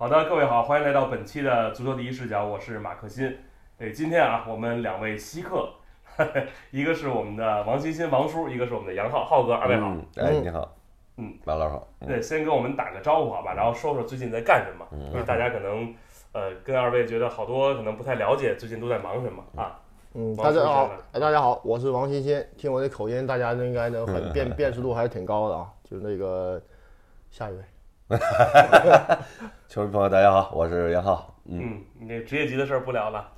好的，各位好，欢迎来到本期的足球第一视角，我是马克新。哎，今天啊，我们两位稀客，一个是我们的王欣欣王叔，一个是我们的杨浩浩哥，二位好。嗯，哎，你好，嗯，马老师好。嗯对，先跟我们打个招呼好吧，然后说说最近在干什么，嗯因为大家可能呃跟二位觉得好多可能不太了解最近都在忙什么啊。嗯，大家好，哎，大家好，我是王欣欣。听我这口音，大家应该能很 辨辨识度还是挺高的啊。就那个下一位，球迷朋友，大家好，我是杨浩。嗯，嗯，你这职业级的事儿不聊了。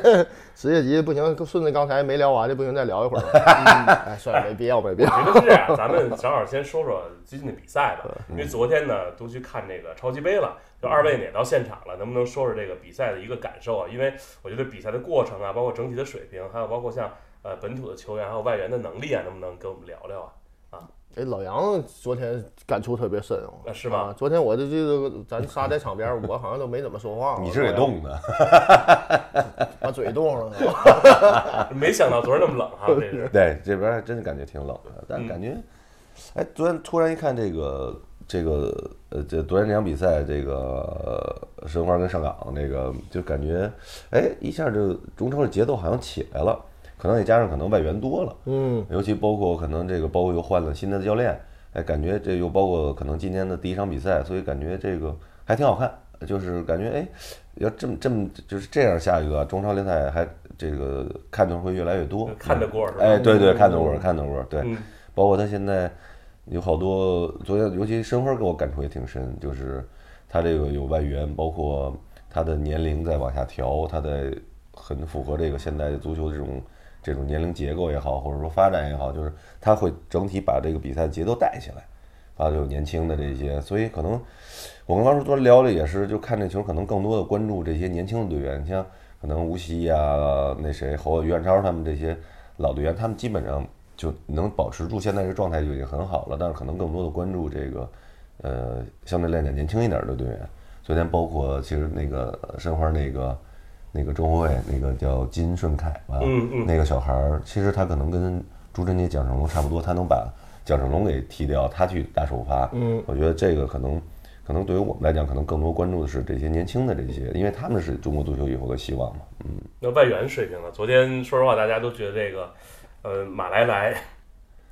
职业级不行，顺着刚才没聊完的不行，再聊一会儿吧。嗯哎，算了，没必要，没必要。我觉得是这样，咱们正好先说说最近的比赛吧，嗯因为昨天呢都去看这个超级杯了，就二位呢也到现场了，能不能说说这个比赛的一个感受啊？因为我觉得比赛的过程啊，包括整体的水平，还有包括像呃本土的球员还有外援的能力啊，能不能跟我们聊聊啊？哎，老杨昨天感触特别深哦。啊是吧啊昨天我这这个咱仨在场边，我好像都没怎么说话。你是给冻的，把嘴冻上了。没想到昨儿那么冷哈，这是对，这边还真的感觉挺冷的，但嗯感觉，哎，昨天突然一看这个这个呃，这昨天这场比赛，这个呃申花跟上港那个，就感觉，哎，一下就中超的节奏好像起来了，可能也加上可能外援多了，嗯，尤其包括可能这个包括又换了新的教练，哎，感觉这又包括可能今天的第一场比赛，所以感觉这个还挺好看，就是感觉哎，要这么这么就是这样下去的话，中超联赛还这个看头会越来越多，看得过是吧？哎，对对，看得过，看得过，对，嗯。包括他现在有好多，昨天尤其申花给我感触也挺深，就是他这个有外援，包括他的年龄在往下调，他在很符合这个现代足球这种这种年龄结构也好，或者说发展也好，就是他会整体把这个比赛节奏带起来，啊，有年轻的这些，所以可能我跟王叔昨天聊的也是，就看这球可能更多的关注这些年轻的队员，像可能吴曦呀、那谁侯于汉超他们这些老队员，他们基本上就能保持住现在这状态就已经很好了，但是可能更多的关注这个呃相对来讲年轻一点的队员。昨天包括其实那个申花那个那个中后卫那个叫金顺凯吧，嗯嗯那个小孩儿，其实他可能跟朱晨杰、蒋成龙差不多，他能把蒋成龙给踢掉，他去打首发。嗯，我觉得这个可能可能对于我们来讲，可能更多关注的是这些年轻的这些，因为他们是中国足球以后的希望嘛。嗯，那外援水平呢？昨天说实话，大家都觉得这个呃马来来。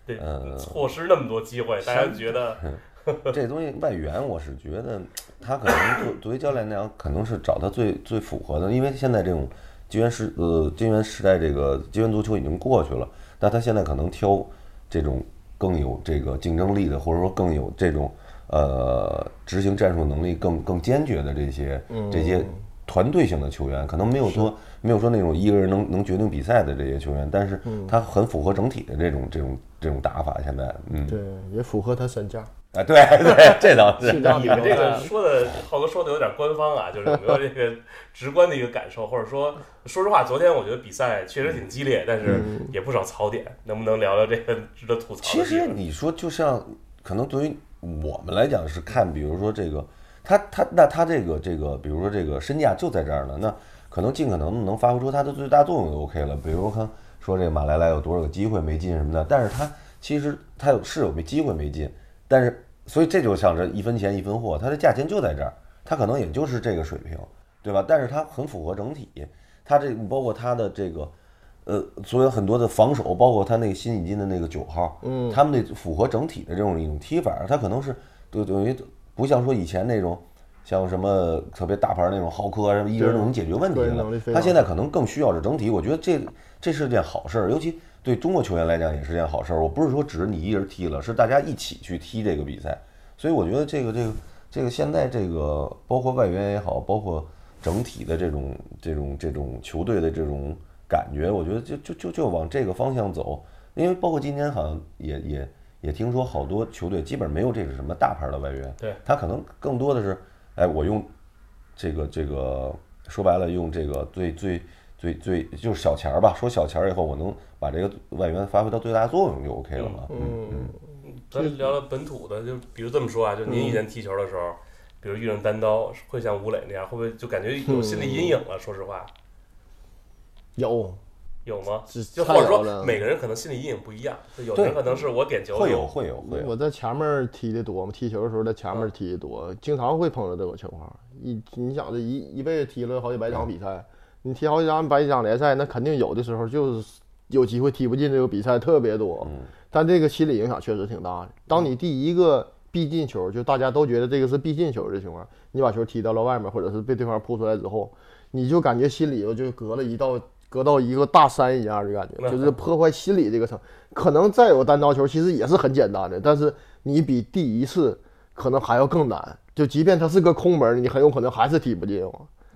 对，呃错失那么多机会，大家觉得 这东西外援，我是觉得他可能作 作为教练那样，可能是找他最最符合的，因为现在这种金元时呃金元时代这个金元足球已经过去了，但他现在可能挑这种更有这个竞争力的，或者说更有这种呃执行战术能力更更坚决的这些这些团队型的球员，可能没有说没有说那种一个人能能决定比赛的这些球员，但是他很符合整体的这种这种这种打法。现在，嗯，对，也符合他身价。啊，对对，这倒是。你们这个说的浩哥说的有点官方啊，就是有没有这个直观的一个感受，或者说，说实话，昨天我觉得比赛确实挺激烈，但是也不少槽点，能不能聊聊这个值得吐槽其？实你说，就像可能对于我们来讲是看，比如说这个他他那他这个这个，比如说这个身价就在这儿呢，那可能尽可能能发挥出他的最大作用就 OK 了。比如看说这个马来来有多少个机会没进什么的，但是他其实他有是有没机会没进，但是所以这就像这一分钱一分货，它的价钱就在这儿，它可能也就是这个水平，对吧？但是它很符合整体，它这包括它的这个。呃，所有很多的防守，包括他那个新引进的那个九号，嗯，他们那符合整体的这种一种踢法，他可能是就等于不像说以前那种像什么特别大牌那种浩克啊，什么一个人就能解决问题了个人能力。非他现在可能更需要是整体，我觉得这这是件好事儿，尤其对中国球员来讲也是件好事儿。我不是说只是你一人踢了，是大家一起去踢这个比赛，所以我觉得这个这个这个现在这个包括外援也好，包括整体的这种这种这种球队的这种感觉，我觉得就就就就往这个方向走。因为包括今年好像也也也听说好多球队基本没有这个什么大牌的外援，对他可能更多的是，哎，我用这个这个说白了，用这个最最最最就是小钱儿吧，说小钱儿以后，我能把这个外援发挥到最大作用就 OK 了嘛。嗯嗯，咱聊聊本土的，就比如这么说啊，就您以前踢球的时候，比如遇上单刀，会像吴磊那样，会不会就感觉有心理阴影了？说实话，有，有吗？就或者说每个人可能心理阴影不一样，就有的人可能是我点球会有会有会有我在前面踢的多嘛，踢球的时候在前面踢的多，经常会碰到这种情况。一你想这一一辈子踢了好几百场比赛，你踢好几场百场联赛，那肯定有的时候就是有机会踢不进这个比赛特别多。但这个心理影响确实挺大的。当你第一个必进球，就大家都觉得这个是必进球的情况，你把球踢到了外面，或者是被对方扑出来之后，你就感觉心里头就隔了一道。隔到一个大山一样的感觉，就是破坏心理这个层。可能再有单刀球，其实也是很简单的，但是你比第一次可能还要更难。就即便它是个空门，你很有可能还是踢不进。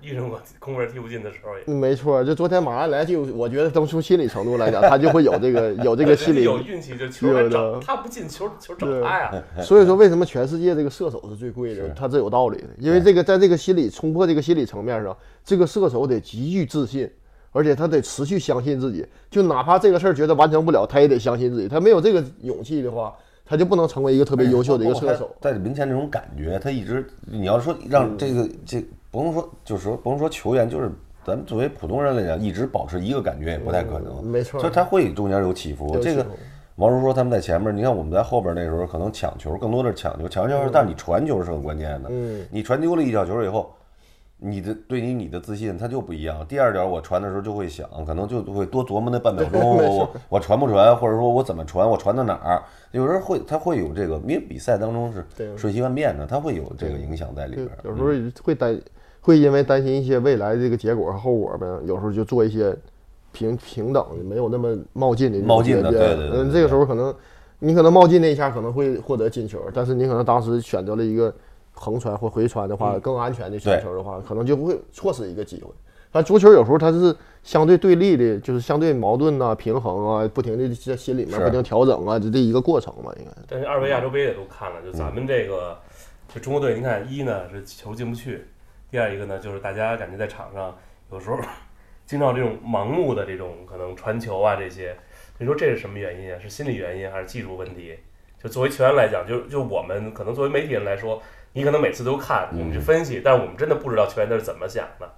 遇上过空门踢不进的时候也。没错，就昨天马上来就，我觉得从从心理程度来讲，他就会有这个有这个 心理有运气，就球还有整的他不进球，球找他呀。所以说，为什么全世界这个射手是最贵的？他是有道理的，因为这个在这个心理冲破这个心理层面上，这个射手得极具自信。而且他得持续相信自己，就哪怕这个事儿觉得完成不了，他也得相信自己。他没有这个勇气的话，他就不能成为一个特别优秀的一个射手。在门前这种感觉，他一直你要说让这个这不用说，就是说不用说球员，就是咱们作为普通人来讲，一直保持一个感觉也不太可能。没错所以他会中间有起伏。这个王叔说他们在前面，你看我们在后边那时候可能抢球更多的是抢球，抢球，但是你传球是很关键的。嗯，你传丢了一脚球以后。你的对你你的自信它就不一样。第二点，我传的时候就会想，可能就会多琢磨那半秒钟，我传不传，或者说我怎么传，我传到哪儿？有人会他会有这个，因为比赛当中是瞬息万变的，他会有这个影响在里边。有时候会担，会因为担心一些未来这个结果和后果呗，有时候就做一些平平等的，没有那么冒进的冒进对对对嗯，这个时候可能你可能冒进那一下可能会获得进球，但是你可能当时选择了一个横传或回传的话，更安全的选球的话，可能就不会错失一个机会。但足球有时候它是相对对立的，就是相对矛盾呐、平衡啊，不停的在心里面不停调整啊，这这一个过程嘛，应该。但是二位亚洲杯也都看了，就咱们这个，就中国队，您看一呢是球进不去，第二一个呢就是大家感觉在场上有时候 经常这种盲目的这种可能传球啊这些，你说这是什么原因啊？是心理原因还是技术问题？就作为球员来讲，就就我们可能作为媒体人来说，你可能每次都看，我们去分析，但是我们真的不知道球员他是怎么想的。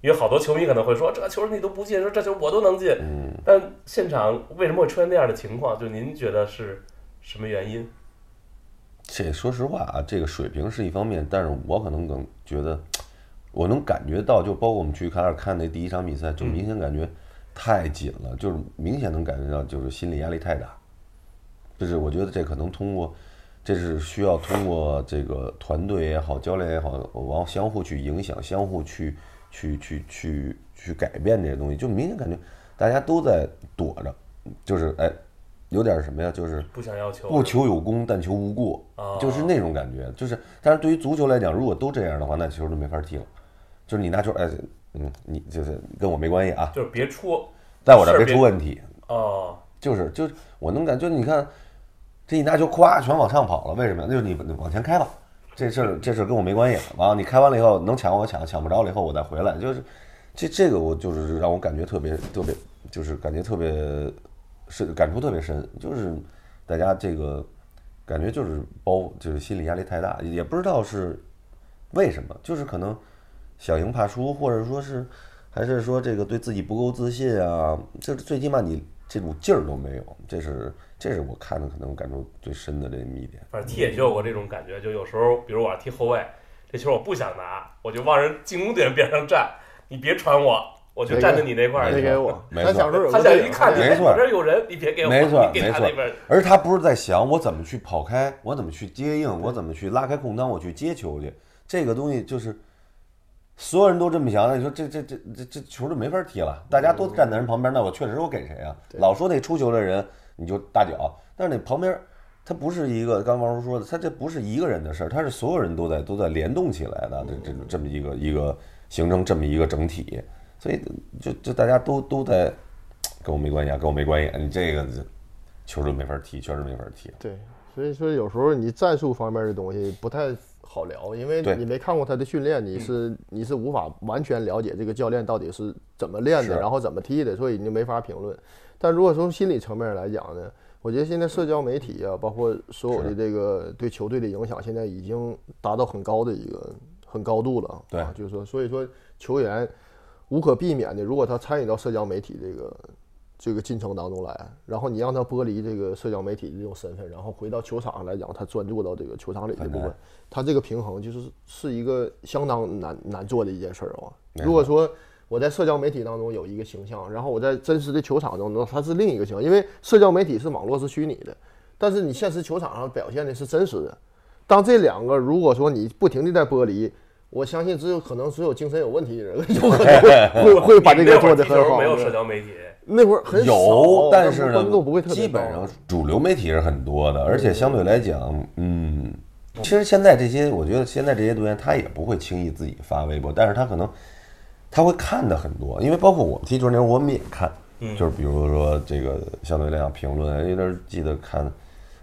因为好多球迷可能会说这球你都不进，说这球我都能进，嗯，但现场为什么会出现那样的情况？就您觉得是什么原因？这说实话啊，这个水平是一方面，但是我可能更觉得，我能感觉到，就包括我们去卡尔看那第一场比赛，就明显感觉太紧了，就是明显能感觉到就是心理压力太大。就是我觉得这可能通过，这是需要通过这个团队也好，教练也好，往相互去影响，相互去去去去去改变这些东西，就明显感觉大家都在躲着，就是哎，有点什么呀，就是不想要求，不求有功，但求无过，哦就是那种感觉。就是，但是对于足球来讲，如果都这样的话，那球就没法踢了。就是你拿球，哎，嗯，你就是跟我没关系啊，就是别出在我这儿别出问题。哦，就是，就是我能感，觉你看，这一拿球，咵，全往上跑了，为什么呀？就是你你往前开吧，这事儿这事儿跟我没关系。完了，你开完了以后，能抢我抢，抢不着了以后我再回来，就是这这个我就是让我感觉特别特别，就是感觉特别是感触特别深，就是大家这个感觉就是包就是心理压力太大，也不知道是为什么，就是可能想赢怕输，或者说是还是说这个对自己不够自信啊，就是最起码你这种劲儿都没有，这是这是我看的可能感触最深的这么一点。反正踢也就有过这种感觉，就有时候，比如我要踢后卫，这球我不想拿，我就往人进攻点边上站，你别传我，我就站在你那块儿去。别给我，没错他小时候有他个电影想一看你，没错哎我这有人，你别给我，没错你给他没错那边。而他不是在想我怎么去跑开，我怎么去接应，我怎么去拉开空当，我去接球去。这个东西就是所有人都这么想，那你说这这这这这球就没法踢了。大家都站在人旁边，那我确实我给谁啊？老说那出球的人你就大脚，但是那旁边他不是一个，刚王叔说的，他这不是一个人的事儿，他是所有人都在都在联动起来的，这这这么一个一个形成这么一个整体，所以就就大家都都在跟我没关系啊，跟我没关系，你这个球就没法踢，确实没法踢。对，所以说有时候你战术方面的东西不太好聊，因为你没看过他的训练，你是你是无法完全了解这个教练到底是怎么练的，然后怎么踢的，所以你就没法评论。但如果从心理层面来讲呢，我觉得现在社交媒体啊，包括所有的这个对球队的影响，现在已经达到很高的一个很高度了。对啊，就是说，所以说球员无可避免的，如果他参与到社交媒体这个这个进程当中来，然后你让他剥离这个社交媒体的这种身份，然后回到球场上来讲，他专注到这个球场里的部分，他这个平衡就是是一个相当难难做的一件事儿啊。如果说我在社交媒体当中有一个形象，然后我在真实的球场中呢，它是另一个形象，因为社交媒体是网络是虚拟的，但是你现实球场上表现的是真实的。当这两个如果说你不停的在剥离，我相信只有可能只有精神有问题的人有可能会 会会把这个做得很好。没有社交媒体。那会儿很有，但是呢，不会特别基本上主流媒体是很多的，而且相对来讲，嗯，其实现在这些，我觉得现在这些队员他也不会轻易自己发微博，但是他可能他会看的很多，因为包括我们踢球那会儿我们也看，就是比如说这个相对来讲评论，有点记得看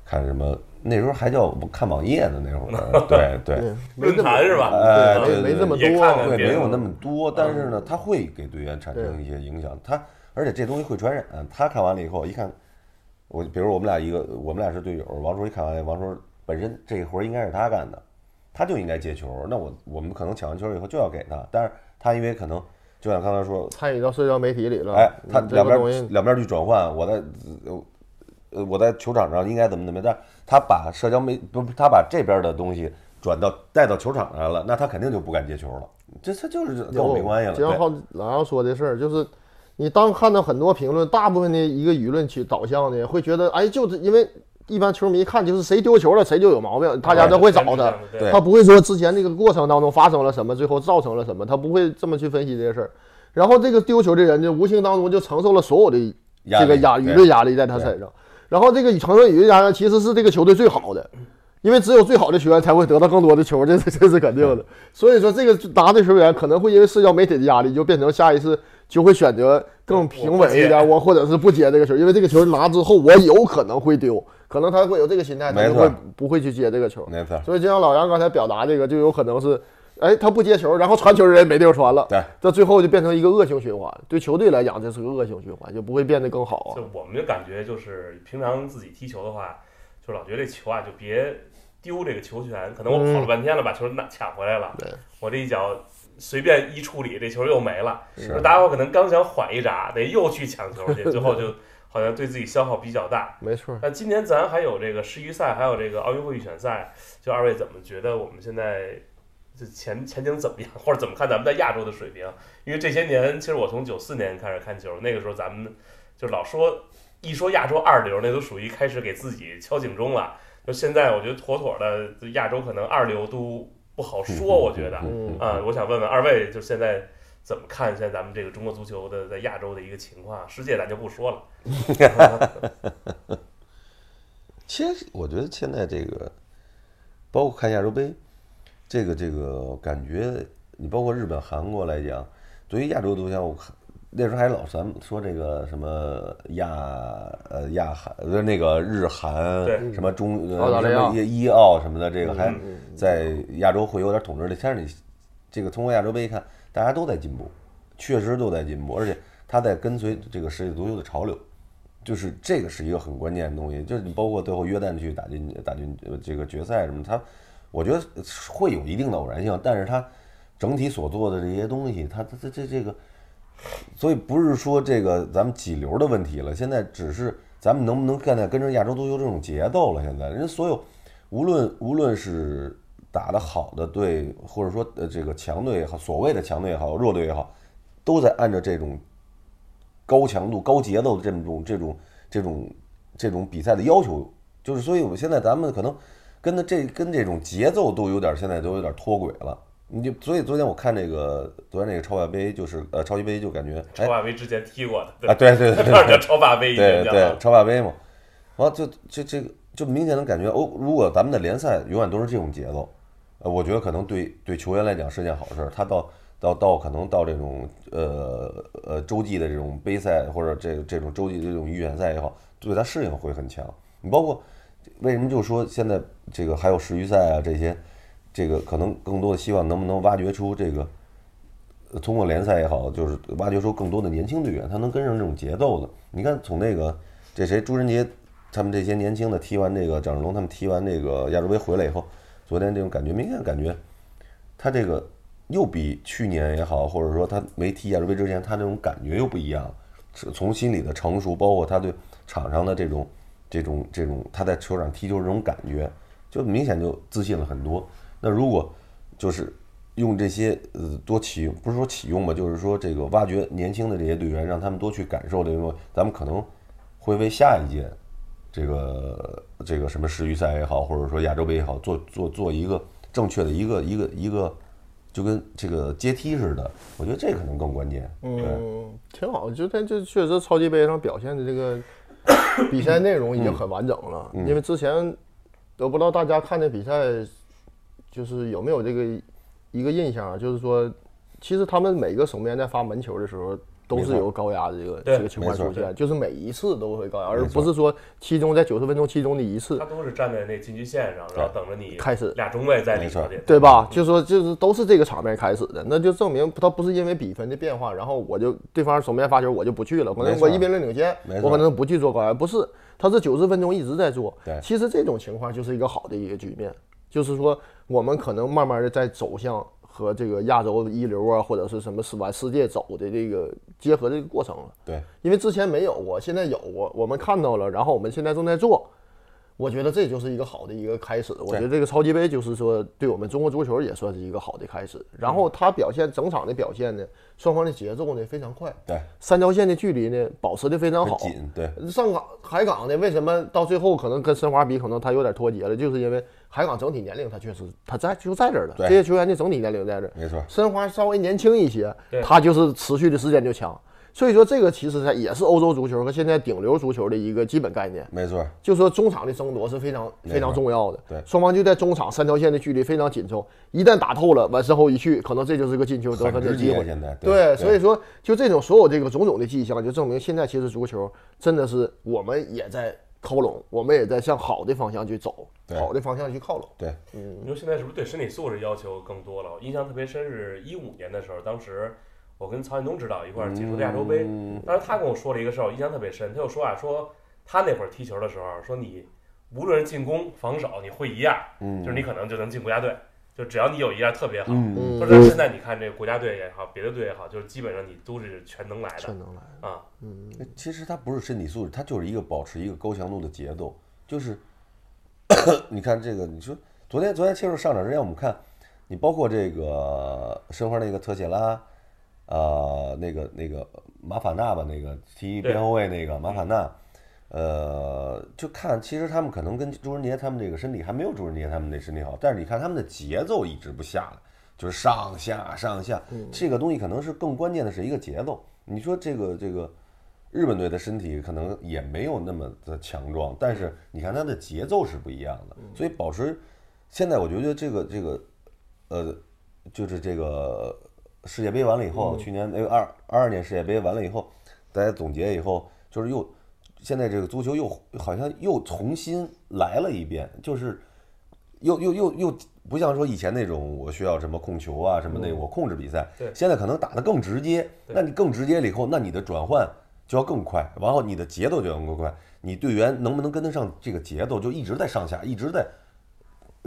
看什么，那时候还叫看网页呢，那会儿，对对，论坛是吧？哎，没没这么多，对，没有那么多，但是呢，他会给队员产生一些影响，他。而且这东西会传染。他看完了以后，一看我，比如我们俩一个，我们俩是队友。王叔一看完，王叔本身这活儿应该是他干的，他就应该接球。那我我们可能抢完球以后就要给他，但是他因为可能就像刚才说，参与到社交媒体里了。哎，他两边两边去转换，我在呃我在球场上应该怎么怎么，但他把社交媒不他把这边的东西转到带到球场上来了，那他肯定就不敢接球了。这他就是跟我没关系了。就像老杨说的事儿，就是。你当看到很多评论，大部分的一个舆论去导向的，会觉得，哎，就是因为一般球迷看就是谁丢球了，谁就有毛病，大家都会找他，他不会说之前这个过程当中发生了什么，最后造成了什么，他不会这么去分析这些事儿。然后这个丢球的人呢无形当中就承受了所有的这个压舆论压力在他身上。然后这个承受舆论压力其实是这个球队最好的，因为只有最好的球员才会得到更多的球，这是这是肯定的。所以说这个拿的球员可能会因为社交媒体的压力，就变成下一次。就会选择更平稳一点，我或者是不接这个球，因为这个球拿之后我有可能会丢，可能他会有这个心态，他就会不会去接这个球。没错。所以就像老杨刚才表达这个，就有可能是，哎，他不接球，然后传球人没地方传了，对，这最后就变成一个恶性循环。对球队来讲，这是个恶性循环，就不会变得更好。就我们的感觉就是，平常自己踢球的话，就老觉得这球啊，就别丢这个球权。可能我跑了半天了，把球拿抢回来了，我这一脚。随便一处理，这球又没了。是，大家伙可能刚想缓一闸，得又去抢球去，最后就好像对自己消耗比较大。没错。那今年咱还有这个世预赛，还有这个奥运会预选赛，就二位怎么觉得我们现在这前前景怎么样，或者怎么看咱们在亚洲的水平？因为这些年，其实我从九四年开始看球，那个时候咱们就老说一说亚洲二流，那都属于开始给自己敲警钟了。就现在，我觉得妥妥的亚洲可能二流都。不好说，我觉得，啊，我想问问二位，就现在怎么看现在咱们这个中国足球的在亚洲的一个情况？世界咱就不说了。其实我觉得现在这个，包括看亚洲杯，这个这个感觉，你包括日本、韩国来讲，对于亚洲足球，我看。那时候还老咱们说这个什么亚呃亚韩呃那个日韩什么中呃什么伊奥什么的，这个还在亚洲会有点统治力。但是你这个通过亚洲杯看，大家都在进步，确实都在进步，而且他在跟随这个世界足球的潮流，就是这个是一个很关键的东西。就是你包括最后约旦去打进打进这个决赛什么，他我觉得会有一定的偶然性，但是他整体所做的这些东西，他他这这这个。所以不是说这个咱们几流的问题了，现在只是咱们能不能现在跟着亚洲足球这种节奏了。现在人所有无论无论是打得好的队，或者说呃这个强队也好，所谓的强队也好，弱队也好，都在按照这种高强度、高节奏的这种这种这种这种比赛的要求，就是所以我们现在咱们可能跟的这跟这种节奏都有点现在都有点脱轨了。你就所以昨天我看那个昨天那个超霸杯就是呃超级杯就感觉超霸杯之前踢过的啊对对对 叫超霸杯对对超霸杯嘛，完就就这个就明显能感觉哦，如果咱们的联赛永远都是这种节奏，呃，我觉得可能对对球员来讲是件好事。他到到到可能到这种呃呃洲际的这种杯赛或者这这种洲际这种预选赛也好，对他适应会很强。你包括为什么就说现在这个还有世预赛啊这些。这个可能更多的希望能不能挖掘出这个，通过联赛也好，就是挖掘出更多的年轻队员，他能跟上这种节奏的。你看，从那个这谁朱晨杰他们这些年轻的踢完这个张志龙他们踢完这个亚洲杯回来以后，昨天这种感觉明显感觉他这个又比去年也好，或者说他没踢亚洲杯之前他那种感觉又不一样。从心理的成熟，包括他对场上的这种这种这种他在球场踢球这种感觉，就明显就自信了很多。那如果就是用这些呃多启用，不是说启用吧，就是说这个挖掘年轻的这些队员，让他们多去感受这个，咱们可能会为下一届这个这个什么世预赛也好，或者说亚洲杯也好，做做做一个正确的一个一个一个，就跟这个阶梯似的。我觉得这可能更关键。嗯，挺好，就但这确实超级杯上表现的这个比赛内容已经很完整了，因为之前我不知道大家看这比赛，就是有没有这个一个印象啊，就是说，其实他们每个守门员在发门球的时候。都是有高压的这个这个情况出现，就是每一次都会高压，而不是说其中在九十分钟其中的一次他，都是站在那禁区线上，然后等着你开始俩中卫在里对吧？就说就是都是这个场面开始的，那就证明他不是因为比分的变化，然后我就对方守门员发球我就不去了，可能我一比零领先我可能不去做高压，不是，他是九十分钟一直在做。对其实这种情况就是一个好的一个局面，就是说我们可能慢慢的在走向和这个亚洲一流啊，或者是什么是往世界走的这个结合这个过程了。对，因为之前没有过，现在有过我们看到了，然后我们现在正在做，我觉得这就是一个好的一个开始。我觉得这个超级杯就是说对我们中国足球也算是一个好的开始。然后他表现整场的表现呢，双方的节奏呢非常快，对，三条线的距离呢保持的非常好。紧，对，上港海港呢，为什么到最后可能跟申花比，可能他有点脱节了，就是因为海港整体年龄他确实他在就在这儿了，对这些球员的整体年龄在这儿。没错，申花稍微年轻一些对，他就是持续的时间就强。所以说，这个其实它也是欧洲足球和现在顶流足球的一个基本概念。没错，就说中场的争夺是非常非常重要的，对双方就在中场三条线的距离非常紧凑，一旦打透了，往身后一去，可能这就是个进球得。分的机会。现在对，所以说就这种所有这个种种的迹象，就证明现在其实足球真的是我们也在靠拢，我们也在向好的方向去走，对好的方向去靠拢。对，嗯你说现在是不是对身体素质要求更多了？我印象特别深是一五年的时候，当时我跟曹建东指导一块儿解说的亚洲杯，嗯当时他跟我说了一个事儿，我印象特别深。他就说啊，说他那会儿踢球的时候，说你无论是进攻、防守，你会一样，嗯，就是你可能就能进国家队，就只要你有一样特别好。嗯，说是现在你看这个国家队也好，别的队也好，就是基本上你都是全能来的全能来，啊。其实他不是身体素质，他就是一个保持一个高强度的节奏。就是 你看这个，你说昨天昨天切入上场之前，我们看你包括这个申花那个特谢拉，呃，那个那个马法纳吧，那个踢边后卫那个马法纳，呃，就看其实他们可能跟朱文杰他们这个身体还没有朱文杰他们那身体好，但是你看他们的节奏一直不下来，就是上下上下，这个东西可能是更关键的是一个节奏。你说这个这个日本队的身体可能也没有那么的强壮，但是你看他的节奏是不一样的，所以保持现在我觉得这个这个呃，就是这个世界杯完了以后，去年那个二二二年世界杯完了以后，大家总结以后，就是又现在这个足球又好像又重新来了一遍，就是又又又又不像说以前那种我需要什么控球啊什么那我控制比赛，对。现在可能打得更直接，那你更直接了以后，那你的转换就要更快，然后你的节奏就要更快，你队员能不能跟得上这个节奏，就一直在上下，一直在。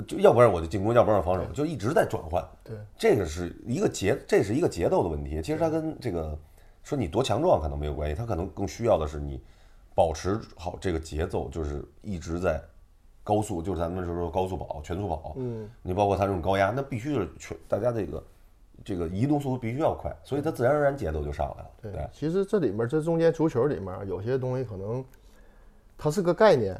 就要不然我就进攻，要不然我防守，就一直在转换。对，这个是一个节，这是一个节奏的问题。其实它跟这个说你多强壮可能没有关系，它可能更需要的是你保持好这个节奏，就是一直在高速，就是咱们就说高速跑、全速跑。嗯，你包括它这种高压，那必须是全大家这个这个移动速度必须要快，所以它自然而然节奏就上来了。对，其实这里面这中间足球里面有些东西可能它是个概念，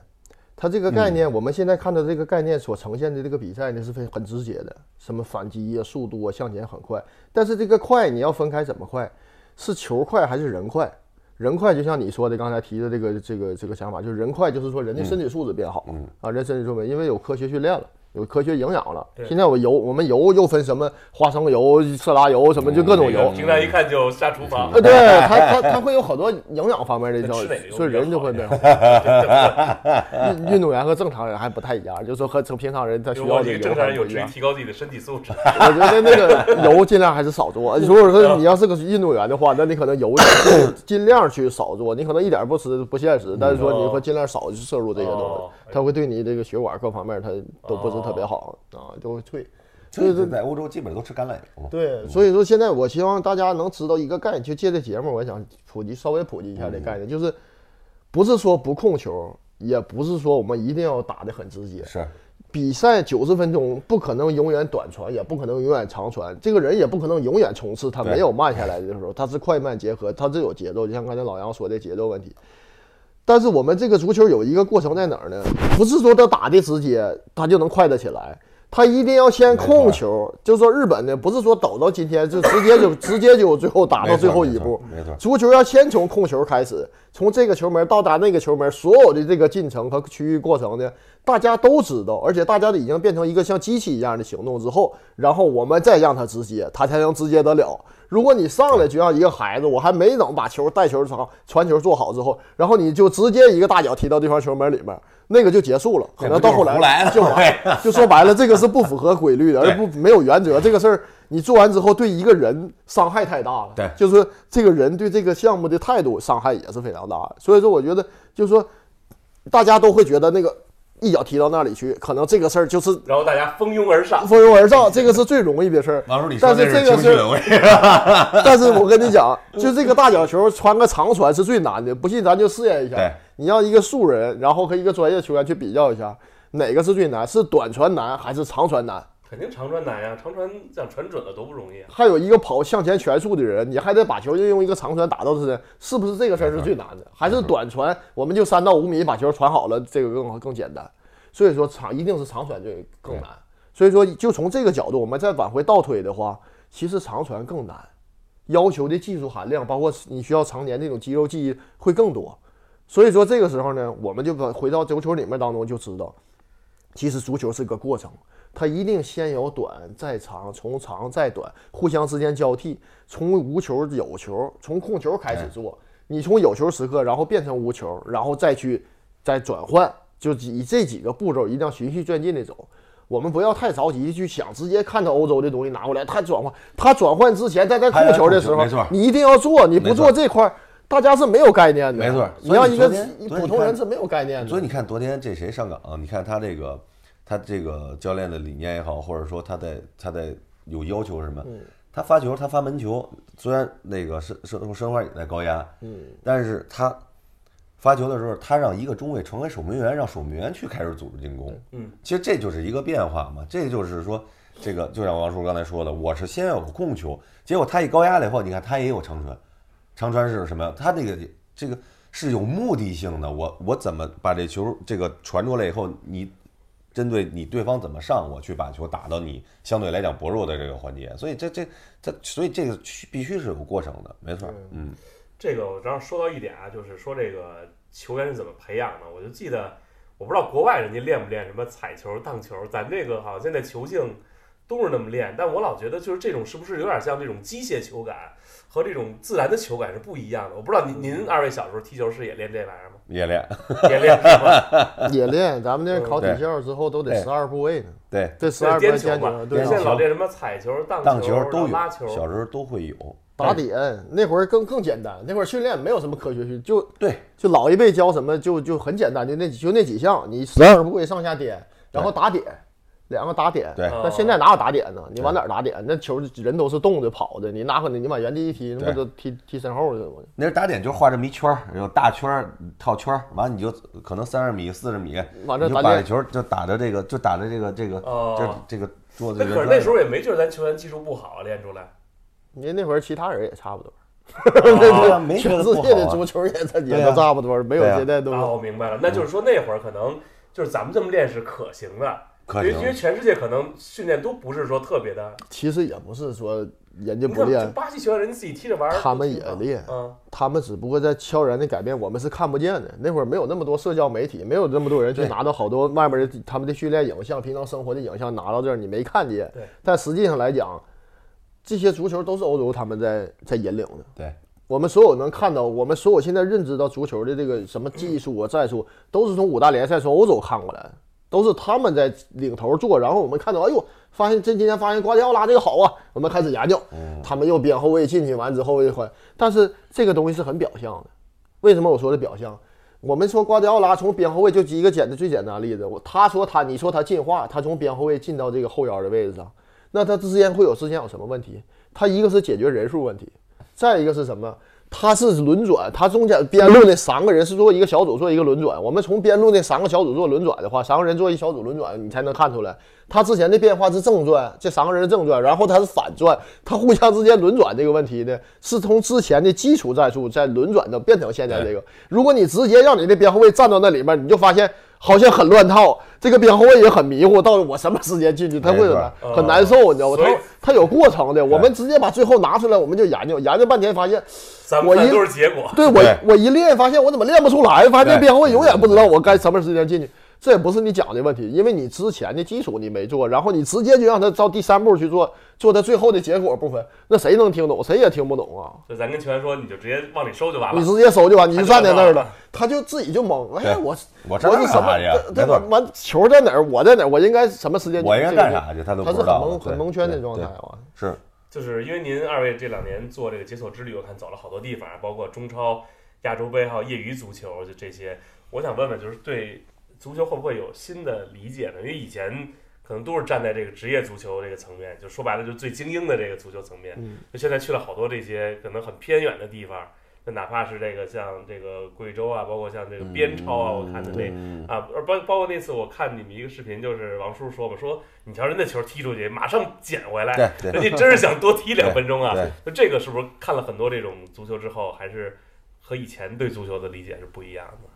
它这个概念我们现在看到这个概念所呈现的这个比赛呢是非很直接的，什么反击啊、速度啊、向前很快，但是这个快你要分开怎么快，是球快还是人快？人快就像你说的刚才提的这个这个这个想法，就是人快就是说人的身体素质变好了、啊，人身体素质因为有科学训练了。有科学营养了，现在我油，我们油又分什么花生油、色拉油什么，就各种油。平常一看就下厨房呃，，对它它它会有好多营养方面的东西吃哪个，油所以人就会变好。运运动员和正常人还不太一样，就是说和正平常人他需要的油正常人有。助于提高自己的身体素质。我觉得那个油尽量还是少做。如果说你要是个运动员的话，那你可能油尽尽量去少做，你可能一点不吃不现实，但是说你会尽量少去摄入这些东哦西，它会对你这个血管各方面它都不是特别好啊，就会退。所以在欧洲基本都吃橄榄油。对，所以说现在我希望大家能知道一个概念，就借这节目，我想普及稍微普及一下这概念，就是不是说不控球，也不是说我们一定要打得很直接。是，比赛九十分钟不可能永远短传，也不可能永远长传，这个人也不可能永远冲刺，他没有慢下来的时候，他是快慢结合，他是有节奏，就像刚才老杨说的节奏问题。但是我们这个足球有一个过程在哪儿呢？不是说他打的直接，他就能快得起来，他一定要先控球。就说日本呢，不是说抖到今天就 直接就直接就最后打到最后一步，没错，足球要先从控球开始，从这个球门到达那个球门，所有的这个进程和区域过程呢，大家都知道，而且大家都已经变成一个像机器一样的行动之后，然后我们再让他直接，他才能直接得了。如果你上来就让一个孩子，我还没等把球带球传传球做好之后，然后你就直接一个大脚踢到对方球门里面，那个就结束了，可能到后来了就完，就说白了，这个是不符合规律的，而不没有原则。这个事儿你做完之后，对一个人伤害太大了。对就是这个人对这个项目的态度伤害也是非常大的。所以说，我觉得就是说，大家都会觉得那个一脚踢到那里去，可能这个事儿就是然后大家蜂拥而上，蜂拥而上，这个是最容易的事儿。王叔，你说但这是这个是情绪，但是我跟你讲，就这个大脚球穿个长传是最难的，不信咱就试验一下对。你让一个素人，然后和一个专业球员去比较一下，哪个是最难？是短传难还是长传难？肯定长传难呀，长传想传准了多不容易啊！还有一个跑向前全速的人，你还得把球就用一个长传打到他身，是不是这个事儿是最难的？还是短传，我们就三到五米把球传好了，这个更更简单。所以说长一定是长传最更难。所以说就从这个角度，我们再往回倒推的话，其实长传更难，要求的技术含量，包括你需要常年这种肌肉记忆会更多。所以说这个时候呢，我们就把回到足球里面当中就知道，其实足球是个过程，它一定先有短再长，从长再短，互相之间交替，从无球有球，从控球开始做，你从有球时刻，然后变成无球，然后再去再转换，就以这几个步骤一定要循序渐进的走。我们不要太着急去想，直接看到欧洲的东西拿过来，他转换，他转换之前，在在控球的时候你一定要做，你不做这块儿，大家是没有概念的。没错你让一个普通人是没有概念的。所以你看昨天这谁上岗、你看他这个他这个教练的理念也好，或者说他在他在有要求什么？他发球，他发门球，虽然那个申申申花也在高压，嗯，但是他发球的时候，他让一个中卫成为守门员，让守门员去开始组织进攻。嗯，其实这就是一个变化嘛，这就是说，这个就像王叔刚才说的，我是先要有控球，结果他一高压了以后，你看他也有长传，长传是什么呀？他那个这个是有目的性的，我我怎么把这球这个传出来以后，你针对你对方怎么上，我去把球打到你相对来讲薄弱的这个环节，所以这这这，所以这个必须是有过程的，没错，嗯，这个我正好说到一点啊，就是说这个球员是怎么培养的。我就记得，我不知道国外人家练不练什么踩球、荡球，咱这个好像现在球性都是那么练，但我老觉得就是这种是不是有点像这种机械球感和这种自然的球感是不一样的。我不知道您您二位小时候踢球是也练这玩意儿吗？也练，也练是吧？也练，咱们那考体校之后都得十二部位呢，对，这十二步颠球嘛。位颠球，，对。现在啊，老练什么踩球、荡荡球、球都有，拉球，小时候都会有，打点那会儿更更简单，那会儿训练没有什么科学训，就对，就老一辈教什么就就很简单的那就那几项，你十二步位上下颠，然后打点，两个打点。对那现在哪有打点呢？你往哪儿打点？那球人都是动的跑的，你拿回来你往原地一踢，那不都踢踢身后去了吗？那是打点就是画这么一圈儿，有大圈儿套圈儿，完了你就可能三十米、四十米，完这你就把这打点球就打着这个，就打着这个这个，这这个桌子那可是这个。那时候也没觉得咱球员技术不好啊，练出来。你那会儿其他人也差不多，啊没觉全世界的。足球也也对啊都差不多，没有现在都啊，我明白了，那就是说那会儿可能就是咱们这么练是可行的，可行因为全世界可能训练都不是说特别的。其实也不是说人家不练，巴西球员人家自己踢着玩儿，他们也练嗯，他们只不过在悄然的改变，我们是看不见的。那会儿没有那么多社交媒体，没有那么多人去拿到好多外面的他们的训练影像、平常生活的影像拿到这儿，你没看见对。但实际上来讲，这些足球都是欧洲他们在在引领的。对，我们所有能看到，我们所有现在认知到足球的这个什么技术啊、战术，都是从五大联赛、从欧洲看过来的，都是他们在领头做。然后我们看到，哎呦，发现这今天发现瓜迪奥拉这个好啊，我们开始研究。他们又边后卫进去完之后又换，但是这个东西是很表象的。为什么我说的表象？我们说瓜迪奥拉从边后卫就举一个简单最简单的例子，我他说他你说他进化，他从边后卫进到这个后腰的位置上，那他之间会有之间有什么问题？他一个是解决人数问题，再一个是什么？它是轮转，它中间边路那三个人是做一个小组做一个轮转。我们从边路那三个小组做轮转的话，三个人做一小组轮转，你才能看出来，他之前的变化是正转，这三个人是正转，然后他是反转，他互相之间轮转这个问题呢，是从之前的基础战术在轮转到变成现在这个。如果你直接让你的边后卫站到那里面，你就发现好像很乱套，这个边后卫也很迷糊，到底我什么时间进去，他会很难受，你知道吗？他他有过程的，我们直接把最后拿出来，我们就研究研究半天，发现。我一咱们看都是结果。对我对我一练发现我怎么练不出来，发现对边后卫永远不知道我该什么时间进去。这也不是你讲的问题，因为你之前的基础你没做，然后你直接就让他到第三步去做，做他最后的结果部分，那谁能听懂？谁也听不懂啊！就咱跟球员说，你就直接往里收就完了。你直接收就完，你就站在那儿了，他就自己就懵。哎，我我这我是什么干啥去？？对没错，完球在哪儿？我在哪儿？我应该什么时间？我应该干啥去？他都他是很。蒙很蒙圈的状态啊。是就是因为您二位这两年做这个解锁之旅，我看走了好多地方，包括中超、亚洲杯，还有业余足球，就这些。我想问问，就是对足球会不会有新的理解呢？因为以前可能都是站在这个职业足球这个层面，就说白了，就是最精英的这个足球层面。嗯就现在去了好多这些可能很偏远的地方，就哪怕是这个像这个贵州啊，包括像这个边超啊，我看的那嗯啊，而包包括那次我看你们一个视频，就是王叔说嘛，说你瞧人家球踢出去，马上捡回来，人家真是想多踢两分钟啊对。那这个是不是看了很多这种足球之后，还是和以前对足球的理解是不一样的？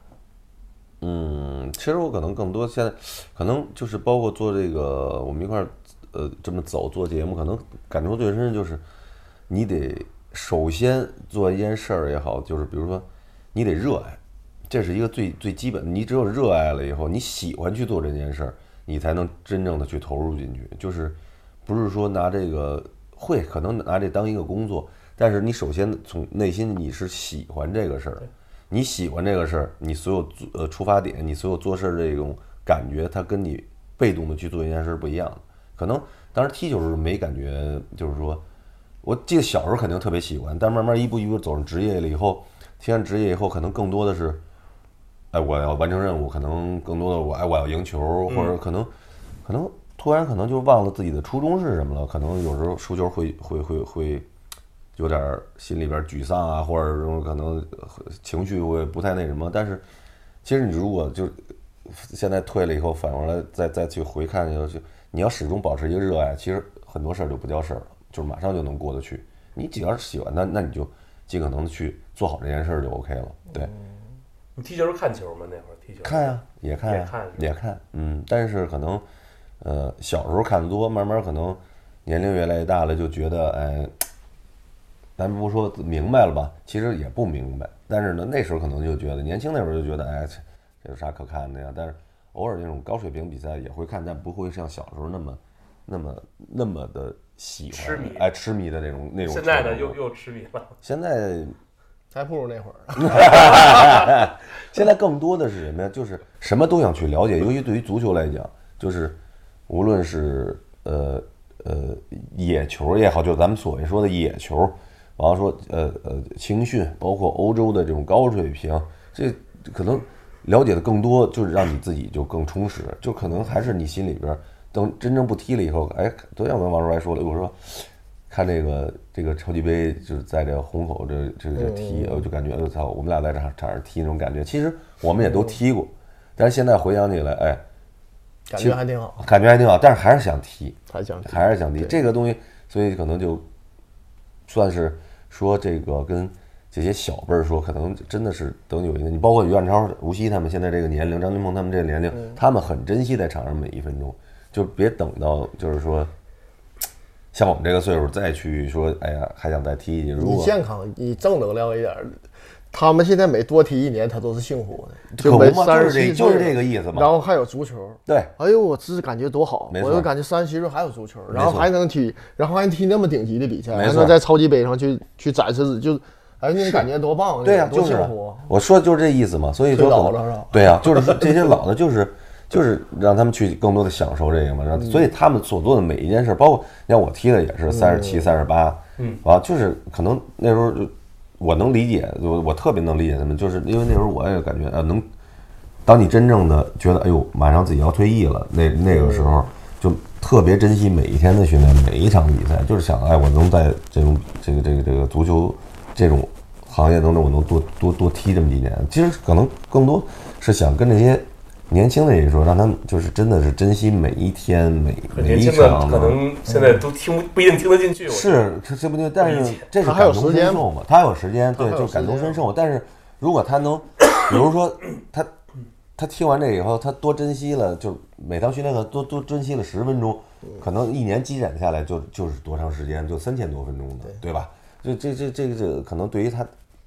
嗯，其实我可能更多现在，可能就是包括做这个，我们一块儿呃这么走做节目，可能感触最深的就是，你得首先做一件事儿也好，就是比如说你得热爱，这是一个最最基本。你只有热爱了以后，你喜欢去做这件事儿，你才能真正的去投入进去。就是不是说拿这个会可能拿这当一个工作，但是你首先从内心你是喜欢这个事儿，你喜欢这个事儿，你所有呃出发点，你所有做事儿这种感觉，它跟你被动的去做一件事儿不一样。可能当时踢球时候没感觉，就是说，我记得小时候肯定特别喜欢，但慢慢一步一步走上职业了以后，踢完职业以后，可能更多的是，哎，我要完成任务，可能更多的我哎我要赢球，或者可能可能突然可能就忘了自己的初衷是什么了，可能有时候输球会会会会有点儿心里边儿沮丧啊，或者说可能情绪会不太那什么。但是其实你如果就现在退了以后，反过来再再去回看，就你要始终保持一个热爱，其实很多事儿就不叫事儿了，就是马上就能过得去。你只要是喜欢，那那你就尽可能的去做好这件事儿就 OK 了。对，你踢球是看球吗？那会儿踢球看呀、也看呀、也看也看，嗯，但是可能，呃，小时候看的多，慢慢可能年龄越来越大了，就觉得，哎，咱不说明白了吧，其实也不明白，但是呢，那时候可能就觉得，年轻那会儿就觉得，哎，这这有啥可看的呀？但是偶尔那种高水平比赛也会看，但不会像小时候那么、那么、那么的喜欢，痴迷哎，痴迷的那种那种。现在呢，又又痴迷了。现在还不如那会儿。现在更多的是什么呀？就是什么都想去了解，尤其对于足球来讲，就是无论是呃呃野球也好，就咱们所谓说的野球，然后说呃呃青训，包括欧洲的这种高水平，这可能了解的更多，就是让你自己就更充实，就可能还是你心里边儿等真正不踢了以后，哎，昨天我跟王叔还说了，我说。看这个这个超级杯，就是在这虹口这这这踢，我就感觉我操，我们俩在场场上踢那种感觉。其实我们也都踢过，但是现在回想起来，哎，感觉还挺好，感觉还挺好，但是还是想踢，还想踢还是想踢这个东西，所以可能就算是说这个跟这些小辈儿说，可能真的是等有一个，你包括于汉超、吴曦他们现在这个年龄，张金鹏他们这个年龄，他们很珍惜在场上每一分钟，就别等到就是说。像我们这个岁数再去说，哎呀，还想再踢一踢。如你果健康，你正能量一点儿。他们现在每多踢一年，他都是幸福的，就是这十七就是这个意思嘛然后还有足球，对，哎呦，我这感觉多好！我就感觉三十七岁还有足球，然后还能踢，然后还能踢那么顶级的比赛，还能在超级杯上去去展示，就哎，那感觉多棒！对呀、多幸福！我说的就是这意思嘛。所以说老了是吧对呀、就是这 些老的，就是就是让他们去更多的享受这个嘛。所以他们所做的每一件事，包括你看我踢的也是三十七、三十八，嗯，啊，就是可能那时候就我能理解，我我特别能理解他们，就是因为那时候我也感觉呃能，当你真正的觉得哎呦马上自己要退役了，那那个时候就特别珍惜每一天的训练，每一场比赛，就是想，哎，我能在这种这个这个这个足球这种行业当中，我能多多多踢这么几年。其实可能更多是想跟这些年轻的也说，让他们就是真的是珍惜每一天每每一场可能现在都听不不一定听得进去。是这这不对，但是这是他有感同时间身受嘛，他有时间，对，就是感同身受。但是如果他能，比如说他他听完这以后，他多珍惜了，就每堂训练课多多珍惜了十分钟，可能一年积攒下来就就是多长时间，就三千多分钟的，对吧？这这这这个这个可能对于他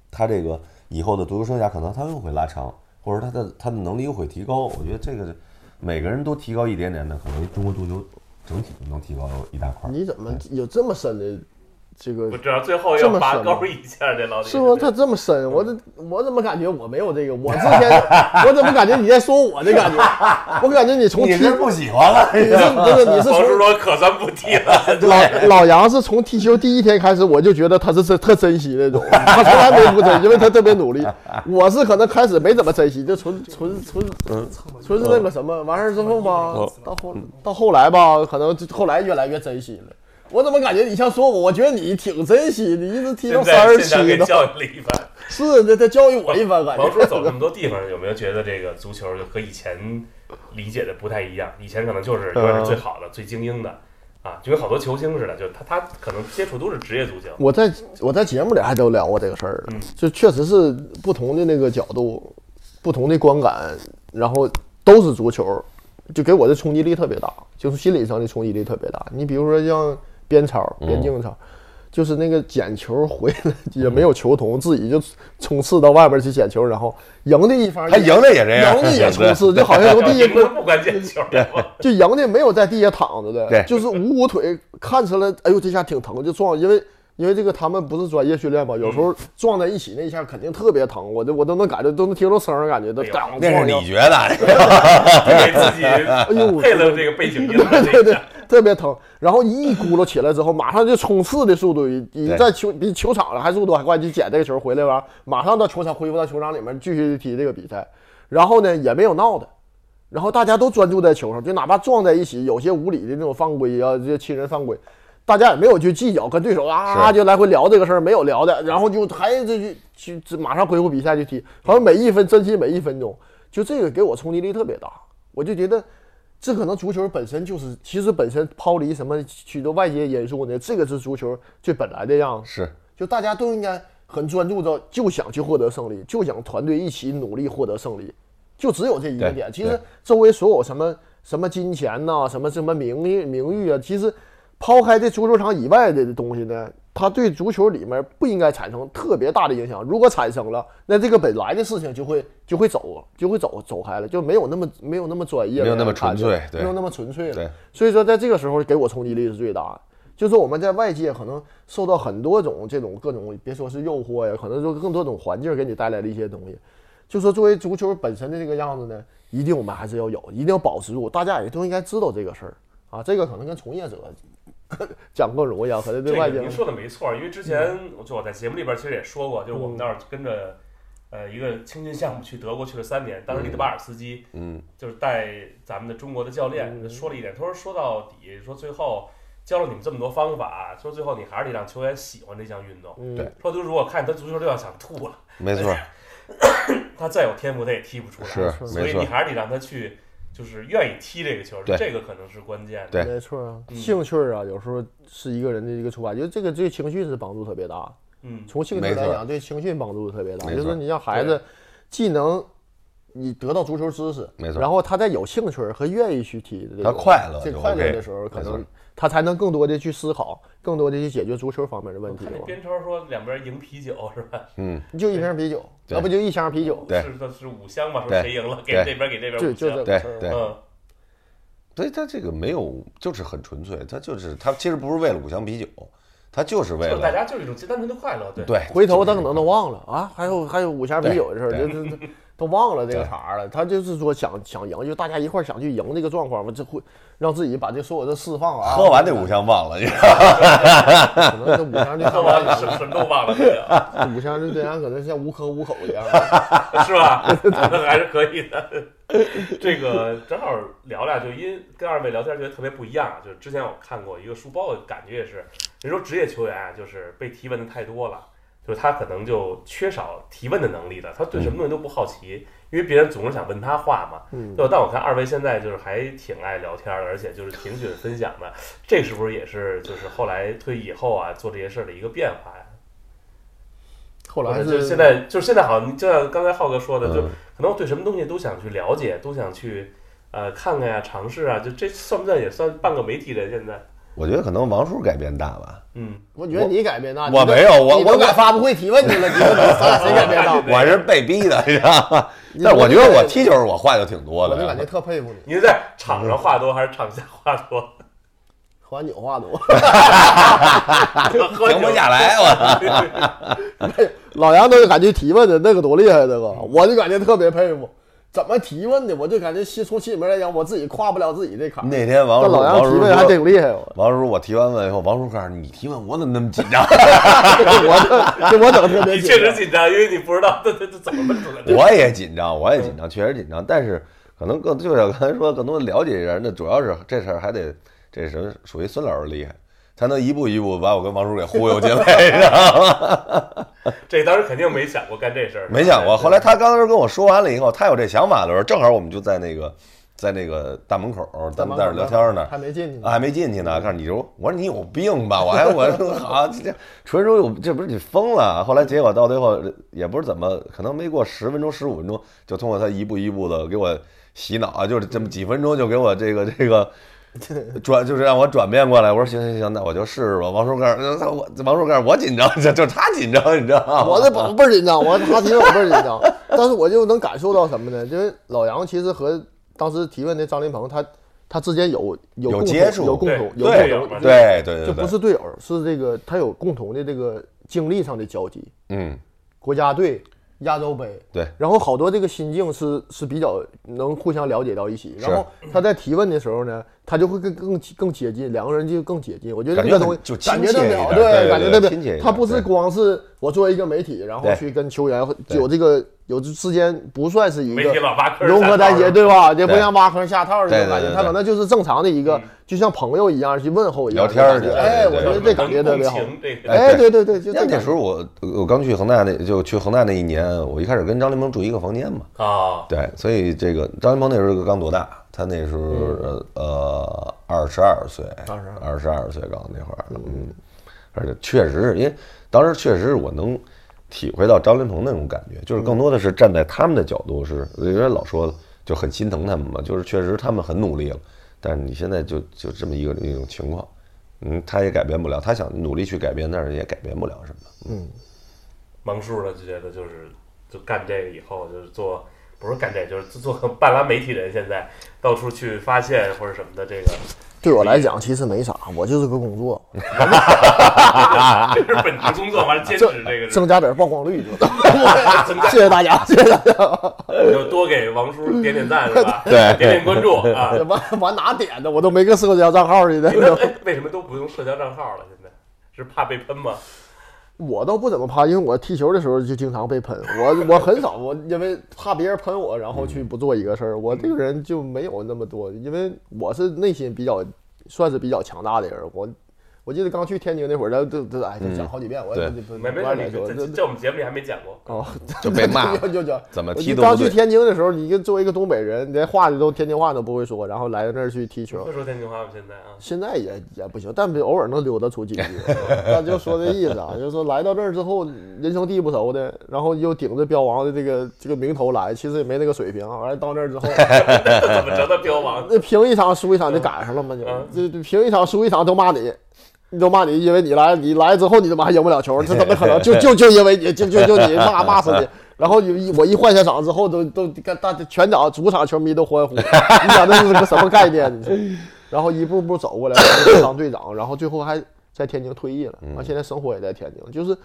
他这个以后的足球生涯，可能他又会拉长，或者他的他的能力又会提高。我觉得这个每个人都提高一点点的，可能中国足球整体能提高一大块。你怎么有这么深的这个我知道最后这要拔么深吗高一下，这老李是不？他这么深，我这我怎么感觉我没有这个？我之前我怎么感觉你在说我的感觉？我感觉你从踢你是不喜欢了？你是不是你是可算不踢了，老老杨是从踢球第一天开始，我就觉得他是特特珍惜那种，他从来没不珍惜，因为他特别努力。我是可能开始没怎么珍惜，就纯纯纯纯是那个什么完事儿之后吧，到后到后来吧，可能就后来越来越珍惜了。我怎么感觉你像说我？我觉得你挺珍惜，你一直踢到三十七呢。教育了一番。是，这他教育我一番，感王叔走这觉。么多地方，有没有觉得这个足球就和以前理解的不太一样？以前可能就是永远是最好的、最精英的啊，就跟好多球星似的，就他他可能接触都是职业足球。我在我在节目里还都聊过这个事儿，嗯就确实是不同的那个角度，不同的观感，然后都是足球，就给我的冲击力特别大，就是心理上的冲击力特别大。你比如说像边超、边境超，就是那个捡球回来也没有球童，自己就冲刺到外边去捡球，然后赢的一方他赢的也这样，赢的也 冲刺，就好像从地下 赢的不管捡球，就赢的没有在地下躺着的，对就是捂捂腿看出来，哎呦这下挺疼，就撞，因为因为这个他们不是专业训练嘛，有时候撞在一起那一下肯定特别疼，我都我都能感觉都能听着声儿，感觉都那是你觉得？给自己 呦配了这个背景音乐对对这个。，特别疼。然后一咕噜起来之后，马上就冲刺的速度，已已经对在球比球场上还速度还快，就捡这个球回来完，马上到球场恢复到球场里面继续踢这个比赛。然后呢，也没有闹的，然后大家都专注在球上，就哪怕撞在一起，有些无理的那种犯规啊，这些亲人犯规。大家也没有去计较，跟对手啊就来回聊这个事儿，没有聊的，然后就还这去去马上恢复比赛就踢，好像每一分珍惜每一分钟，就这个给我冲击力特别大，我就觉得这可能足球本身就是，其实本身抛离什么许多外界因素呢，这个是足球最本来的样子，是。就大家都应该很专注着，就想去获得胜利，就想团队一起努力获得胜利，就只有这一个点。其实周围所有什么什么金钱呐、什么什么名誉名誉啊，其实抛开这足球场以外的东西呢，它对足球里面不应该产生特别大的影响。如果产生了，那这个本来的事情就会就会走就会走走开了，就没有那么没有那么专业了，没有那么纯粹没有那么纯粹了。所以说，在这个时候给我冲击力是最大的。就是我们在外界可能受到很多种这种各种，别说是诱惑呀，可能就更多种环境给你带来的一些东西。就说作为足球本身的这个样子呢，一定我们还是要有，一定要保持住，大家也都应该知道这个事儿啊。这个可能跟从业者 讲更容易啊，可能对外界这个您说的没错，因为之前我就我在节目里边其实也说过，就是我们那儿跟着呃一个青训项目去德国去了三年，当时里德巴尔斯基嗯。就是带咱们的中国的教练说了一点，他说说到底说最后教了你们这么多方法，说最后你还是得让球员喜欢这项运动。嗯。对。说就如果看他足球就要想吐了，没错，他再有天赋他也踢不出来，是所以你还是得让他去就是愿意踢这个球，对。这个可能是关键的。对。没错啊，嗯。兴趣啊，有时候是一个人的一个出发，就是这个对情绪是帮助特别大。嗯，从兴趣来讲，对情绪帮助特别大。就是你让孩子既能你得到足球知识，没错然后他在有兴趣和愿意去踢他种快乐就这快乐的时候，可能他才能更多的去思考，更多的去解决足球方面的问题边超说两边赢啤酒是吧？嗯，就一瓶啤酒，对。要不就一箱啤酒，对。是的是五箱嘛，说谁赢了给对这边给那边就五箱。对就这个事儿。对。嗯，所以他这个没有，就是很纯粹，他就是他其实不是为了五箱啤酒，他就是为了大家就是一种单纯的快乐，对。对，回头他可能都忘了啊，还有还有五箱啤酒的事儿，对。就都忘了这个茬了。他就是说想想赢，就大家一块儿想去赢这个状况嘛，这会让自己把这所有的释放啊。喝完这五箱忘了，可能这五箱就喝完了什什么都忘了，五箱就对咱可能像无壳无口一样。是吧？那 还是可以的。这个正好聊聊，就因跟二位聊天觉得特别不一样啊。就是之前我看过一个书，包括感觉也是，人说职业球员啊，就是被提问的太多了，就是他可能就缺少提问的能力了，他对什么东西都不好奇，因为别人总是想问他话嘛。但我看二位现在就是还挺爱聊天的，而且就是挺喜欢分享的，这是不是也是就是后来退役以后啊做这些事儿的一个变化呀？后来就是现在就是现在好像就像刚才浩哥说的，就嗯可能对什么东西都想去了解，都想去呃看看呀、尝试啊，就这算不算也算半个媒体人？现在，我觉得可能王叔改变大吧，嗯，我觉得你改变大，我没有我我你都改发布会提问去了，你说你咱俩谁改变大？我是被逼的，你知道吗？但是我觉得我踢球我话就挺多的，我就感觉特佩服你，你是在场上话多还是场下话多？喝完酒话多。停不下来，我 老杨都是感觉提问的那个多厉害，那个我就感觉特别佩服。怎么提问的？我就感觉心从心里面来讲，我自己跨不了自己这坎儿。那天王叔老杨王叔提问还挺厉害，我王叔，我提完问以后，王叔告诉你提问，我怎么那么紧张？我这我整特别你确实紧张。因为你不知道这这这怎么问出来的。我也紧张，我也紧张，确实紧张。但是可能更就像刚才说，更多了解人，那主要是这事儿还得这什么属于孙老师厉害，才能一步一步把我跟王叔给忽悠进来，你知道吗？这当时肯定没想过干这事儿，没想过。后来他刚才跟我说完了以后，他有这想法的时候，正好我们就在那个在那个大门口，咱们在这聊天呢。还没进去还没进去呢，告诉你就，我说你有病吧？我还我说好，这纯说有这不是你疯了？后来结果到最后也不是怎么，可能没过十分钟十五分钟，就通过他一步一步的给我洗脑，啊就是这么几分钟就给我这个这个 转，就是让我转变过来。我说行行行，那我就试试吧。王叔干，那我，王叔告诉我紧张，这 就是他紧张，你知道吗？我这倍倍儿紧张，我他提问我倍儿紧张，但是我就能感受到什么呢？就是老杨其实和当时提问的张林鹏，他他之间有有共同有接触有共同有共同，对对对就，不是队友，是这个他有共同的这个经历上的交集，嗯，国家队、亚洲杯，对，然后好多这个心境是是比较能互相了解到一起，然后他在提问的时候呢，他就会更更更接近，两个人就更接近。我觉得这个东西感觉特别好，对对感觉特别，他不是光是我作为一个媒体，然后去跟球员有这个有这之间不算是一个融合在一起，对吧？也不像挖坑下套的那种感觉，他可能就是正常的一个，就像朋友一样去问候一样聊天儿去哎，我觉得这感觉特别好。哎哎，对对对，就。那那时候我我刚去恒大那就去恒大那一年，我一开始跟张琳芃住一个房间嘛，啊，对，所以这个张琳芃那时候刚多大？他那时候呃二十二岁，二十二岁刚那会儿，嗯，而且确实是因为当时确实是我能体会到张琳芃那种感觉，就是更多的是站在他们的角度是，因为老说就很心疼他们嘛，就是确实他们很努力了，但是你现在就就这么一个一种情况，嗯，他也改变不了，他想努力去改变，但是也改变不了什么。嗯蒙叔呢就觉得就是就干这个以后就是做不是干这个就是做个半拉媒体人，现在到处去发现或者什么的这个，对我来讲，其实没啥，我就是个工作，这是本职工作，完了兼职这个增加点曝光率就。谢谢大家，谢谢大家。就多给王叔点点赞是吧？对点点关注啊。完完哪点的？我都没个社交账号去的你。们哎为什么都不用社交账号了？现在是怕被喷吗？我倒不怎么怕，因为我踢球的时候就经常被喷。我 我很少，我因为怕别人喷我，然后去不做一个事儿。我这个人就没有那么多，因为我是内心比较算是比较强大的人。我我记得刚去天津那会儿，他都都哎，就讲好几遍，我也没没事，不爱来说，你这这在我们节目里还没讲过。哦，就被骂就就就怎么我就刚去。天津的时候，你跟作为一个东北人，你连话你都天津话都不会说，然后来到那儿去踢球，会说天津话吗？现在啊，现在也也不行，但偶尔能溜达出几句。那就说这意思啊，就是说来到这儿之后，人生地不熟的，然后又顶着标王的这个这个名头来，其实也没那个水平。完了到那儿之后，怎么成了标王？那平一场输一场就赶上了嘛，就嗯就就平一场输一场都骂你。都骂你，因为你来，你来之后你他妈还赢不了球，这怎么可能？就 就就因为你，就就就你骂骂死你。然后你一我一换下场之后，都都干大全场主场球迷都欢呼，你想这是个什么概念？你说 然后一步步走过来，当队长，然后最后还在天津退役了，完现在生活也在天津，就是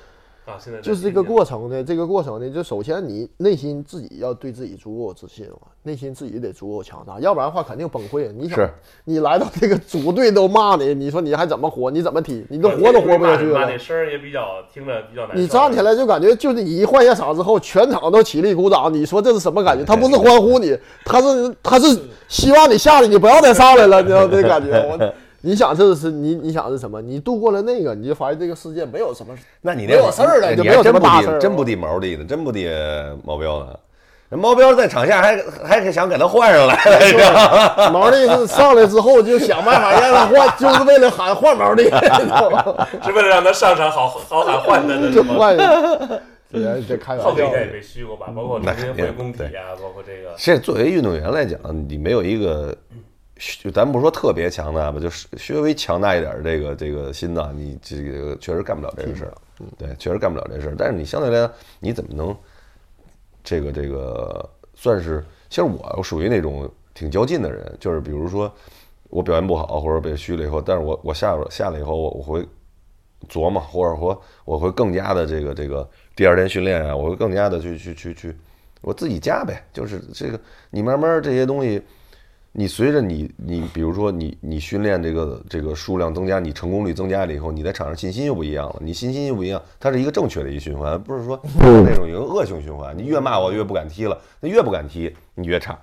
啊，现在在就是这个过程呢，这个过程呢，就首先你内心自己要对自己足够有自信嘛，内心自己得足够强大，要不然的话肯定崩溃。你想是，你来到这个组队都骂你，你说你还怎么活？你怎么踢？你都活都活不下去了骂那。声儿也比较听着比较难。你站起来就感觉就是你一换下场之后，全场都起立鼓掌，你说这是什么感觉？他不是欢呼你，他是他是希望你下去，你不要再上来了，你知道这感觉？我你想这是你你想是什么？你度过了那个，你就发现这个世界没有什么那你那会有事儿了你就没有你还真不什么大事儿，真不敌毛利的，真不敌毛彪呢。人毛彪在场下还还想给他换上来，毛利是上来之后就想办法让他换，就是为了喊换毛利，你知道吗？是为了让他上场好好喊换的，就是吗？换。这这开玩笑后面应该也被虚过吧，包括重新回工体啊，包括这个这作为运动员来讲，你没有一个，就咱不说特别强大吧，就是稍微强大一点儿这个这个心脏，你这个确实干不了这个事儿。对，确实干不了这事儿。但是你相对来讲，你怎么能这个这个算是？其实我属于那种挺较劲的人，就是比如说我表现不好或者被虚了以后，但是我我下下来以后，我我会琢磨，或者说我会更加的这个这个第二天训练啊，我会更加的去去去去，我自己加呗。就是这个，你慢慢这些东西，你随着你你比如说你你训练这个这个数量增加，你成功率增加了以后，你在场上信心又不一样了。你信心又不一样，它是一个正确的一个循环，不是说那种一个恶性循环。你越骂我越不敢踢了，那越不敢踢你越差，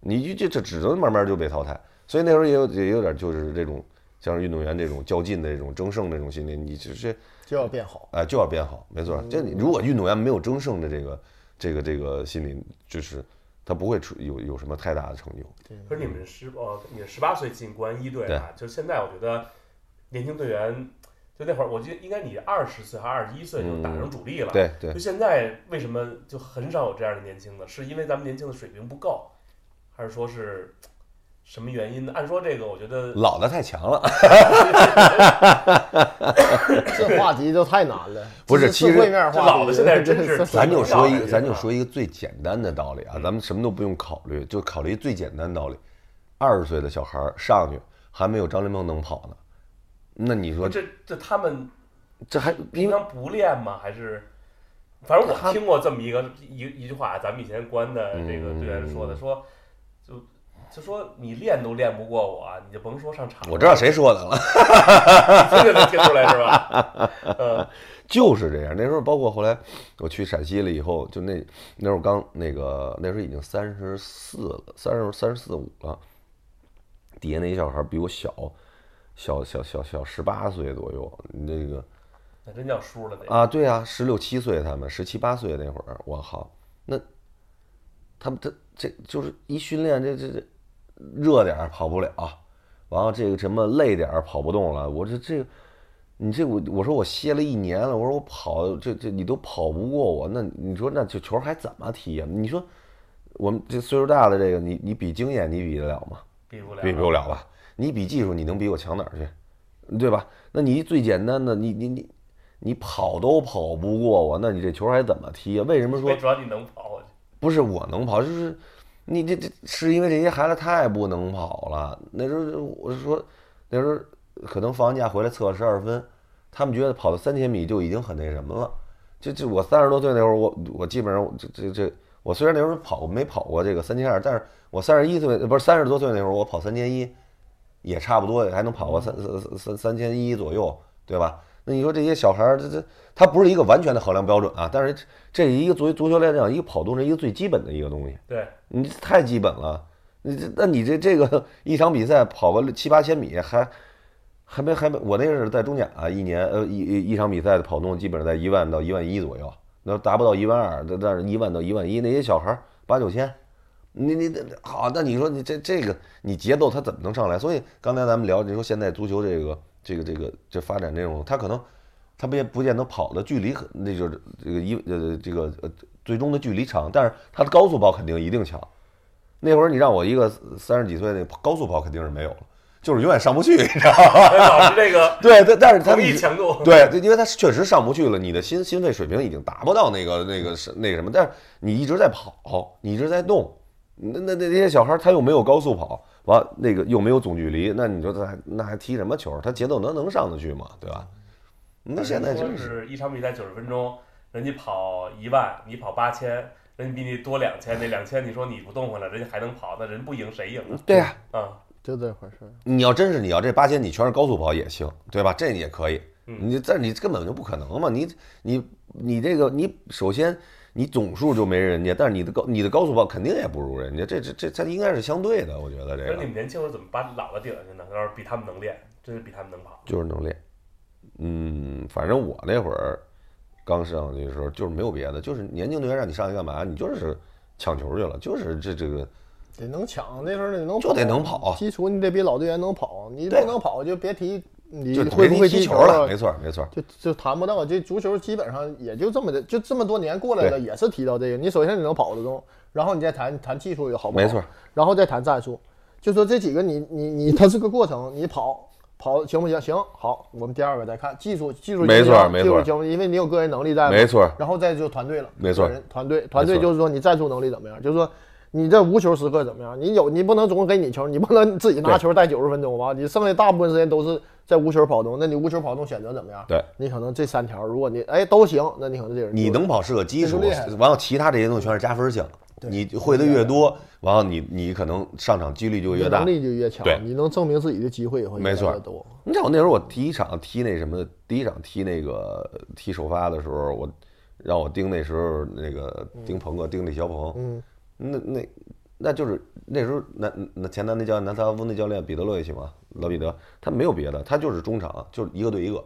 你这这只能慢慢就被淘汰。所以那时候也有也有点就是这种像是运动员这种较劲的这种争胜这种心理，你就是就要变好。哎，就要变好，没错。就你如果运动员没有争胜的这个这个这个心理，就是他不会出有有什么太大的成就。可是你们十呃，你十八岁进国安一队啊，就现在我觉得年轻队员，就那会儿我记得应该你二十岁还是二十一岁就打成主力了。对对就，现在为什么就很少有这样的年轻的？是因为咱们年轻的水平不够，还是说是什么原因呢？按说这个，我觉得老的太强了。这话题就太难了，不是其实面话题，这老的现在真是咱就说一个，咱就说一个最简单的道理啊，咱们什么都不用考虑，就考虑最简单的道理。二十岁的小孩儿上去还没有张琳芃能跑呢，那你说这这他们这还平常不练吗？还是反正我听过这么一个一一句话，咱们以前关的这个队员说的，嗯说就就说你练都练不过我，你就甭说上场。我知道谁说的了，这就能听出来是吧？嗯，就是这样。那时候包括后来我去陕西了以后，就那那时候刚那个那时候已经三十四了，三十三十四五了，底下那些小孩比我小，小小小小十八岁左右，那个。那真叫叔了得。啊，对啊，十六七岁他们十七八岁那会儿，我靠，那他们他这就是一训练这这这热点儿跑不了，完了这个什么累点儿跑不动了，我这这个你这我我说我歇了一年了，我说我跑这这你都跑不过我，那你说那这球还怎么踢呀？你说我们这岁数大的这个你你比经验你比得了吗？比不了，比不了吧？你比技术，你能比我强哪儿去？对吧？那你最简单的，你你你你跑都跑不过我，那你这球还怎么踢啊？为什么说没主要你能跑。不是我能跑？就是你这这是因为这些孩子太不能跑了。那时候我是说，那时候可能放完假回来测十二分，他们觉得跑到三千米就已经很那什么了。就就我三十多岁那会儿，我我基本上这这这，我虽然那时候跑没跑过这个三千二，但是我三十一岁不是三十多岁那会儿，我跑三千一，也差不多还能跑个三三三三千一左右，对吧？那你说这些小孩儿，这这他不是一个完全的衡量标准啊，但是这是一个作为足球来讲，一个跑动是一个最基本的一个东西，对，你这太基本了。你这，那你这这个一场比赛跑个七八千米，还还没还没，我那是在中甲啊，一年呃一一一场比赛的跑动基本上在一万到一万一左右，那达不到一万二，但但是一万到一万一，那些小孩儿八九千，你你你好，那你说你这这个你节奏他怎么能上来？所以刚才咱们聊，你说现在足球这个这个这个这发展这种，他可能他不见不见得跑的距离很，那就是这个一呃这个呃最终的距离长，但是他的高速跑肯定一定强。那会儿你让我一个三十几岁那高速跑肯定是没有了，就是永远上不去，你知道吗？老师这个 对，但但是他同们强度，对，对因为他确实上不去了，你的心心肺水平已经达不到那个那个是那个什么，但是你一直在跑，你一直在动，那那那那些小孩儿他又没有高速跑，完那个又没有总距离，那你说他还那还踢什么球？他节奏能能上得去吗？对吧？那现在说真是是一场比赛九十分钟，人家跑一万，你跑八千，人家比你多两千，那两千你说你不动换了，人家还能跑，那人不赢谁赢啊？对呀、啊，就这回事儿。你要真是你要这八千你全是高速跑也行，对吧？这也可以。嗯你这你根本就不可能嘛！你你你这个你首先你总数就没人家，但是你的高你的高速跑肯定也不如人家，这这这它应该是相对的，我觉得这个可是你们年轻时候怎么把老的顶上去呢？要是比他们能练，真是比他们能跑。就是能练。嗯，反正我那会儿刚上去的时候就是没有别的，就是年轻队员让你上去干嘛，你就是抢球去了，就是这这个得能抢，那时候得能就得能跑基础你得比老队员能跑，你不能跑就别提你会不会踢球了，没错没错。就就谈不到，这足球基本上也就这么的，就这么多年过来了，也是提到这个。你首先你能跑得动，然后你再谈谈技术有好不好，没错，然后再谈战术。就说这几个你你你，它是个过程，你跑跑行不行？行，好，我们第二个再看技术，技术没错没错技术行不？因为你有个人能力在，没错然后再就团队了，没错人团队团队就是说你战术能力怎么样，就是说。你这无球时刻怎么样？你有你不能总给你球，你不能自己拿球带九十分钟吧？你剩下大部分时间都是在无球跑动，那你无球跑动选择怎么样？对，你可能这三条，如果你哎都行，那你可能这人你能跑是个基础完了其他这些东西全是加分项。你会的越多，完了你你可能上场几率就越大能。力就越强对，你能证明自己的机会也会越多。你像我那时候，我第一场踢那什么，第一场踢那个踢首发的时候，我让我盯那时候那个盯鹏哥，盯李小鹏，嗯，那那那就是那时候南那前南那教练南斯拉夫那教练彼得洛维奇嘛，老彼得，他没有别的，他就是中场，就是一个对一个，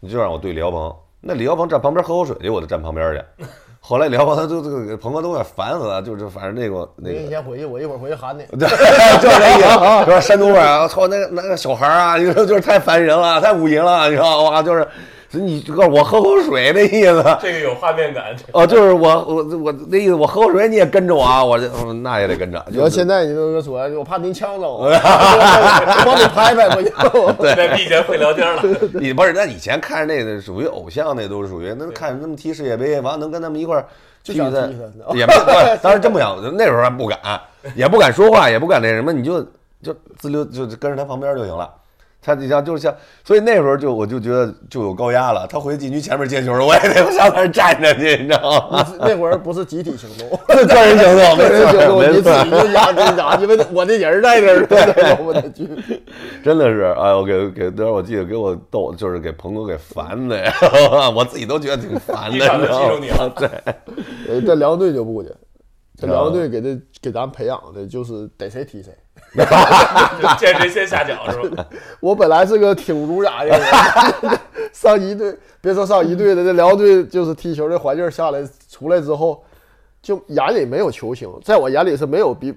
你就让我对李小鹏，那李小鹏站旁边喝口水去，我就站旁边去。后来李小鹏他都这个鹏哥都快烦死了，就是反正那个那个你个先回去，我一会儿回去喊你。对，就是这意思，说山东味儿啊，操，那个那个小孩儿啊，你说就是太烦人了，太五淫了，你知道吗？就是，你告诉我喝口水那意思，这个有画面感，哦，就是我我我那意思，我喝口水你也跟着我啊，我这嗯那也得跟着。你要就是现在你都说，我怕您呛着，我帮你拍拍不行。在以前会聊天了。你不是那以前看着那个属于偶像，那都是属于那看着他们踢世界杯，完了能跟他们一块儿就想踢比赛踢也不不，当时真不想，那时候还不敢，也不敢说话，也不敢那什么，你就就自溜就跟着他旁边就行了。他你像就是像，所以那时候就我就觉得就有高压了。他回禁区前面接球，我也得上那儿站着去，你知道吗？那会儿不是集体行动，个人行动，个人行动，没你自错己就压自己压，因为我的人在这儿，对我的去。真的是，哎，我给给，当时我记得给我逗，就是给鹏哥给烦的呀，我自己都觉得挺烦的，你知道吗住你了，对，呃，这辽队就不去，这辽宁队给这给咱培养的就是逮谁踢谁。见谁先下脚是吧？我本来是个挺儒雅的人，上一队别说上一队了，这辽队就是踢球的环境下来出来之后，就眼里没有球星，在我眼里是没有比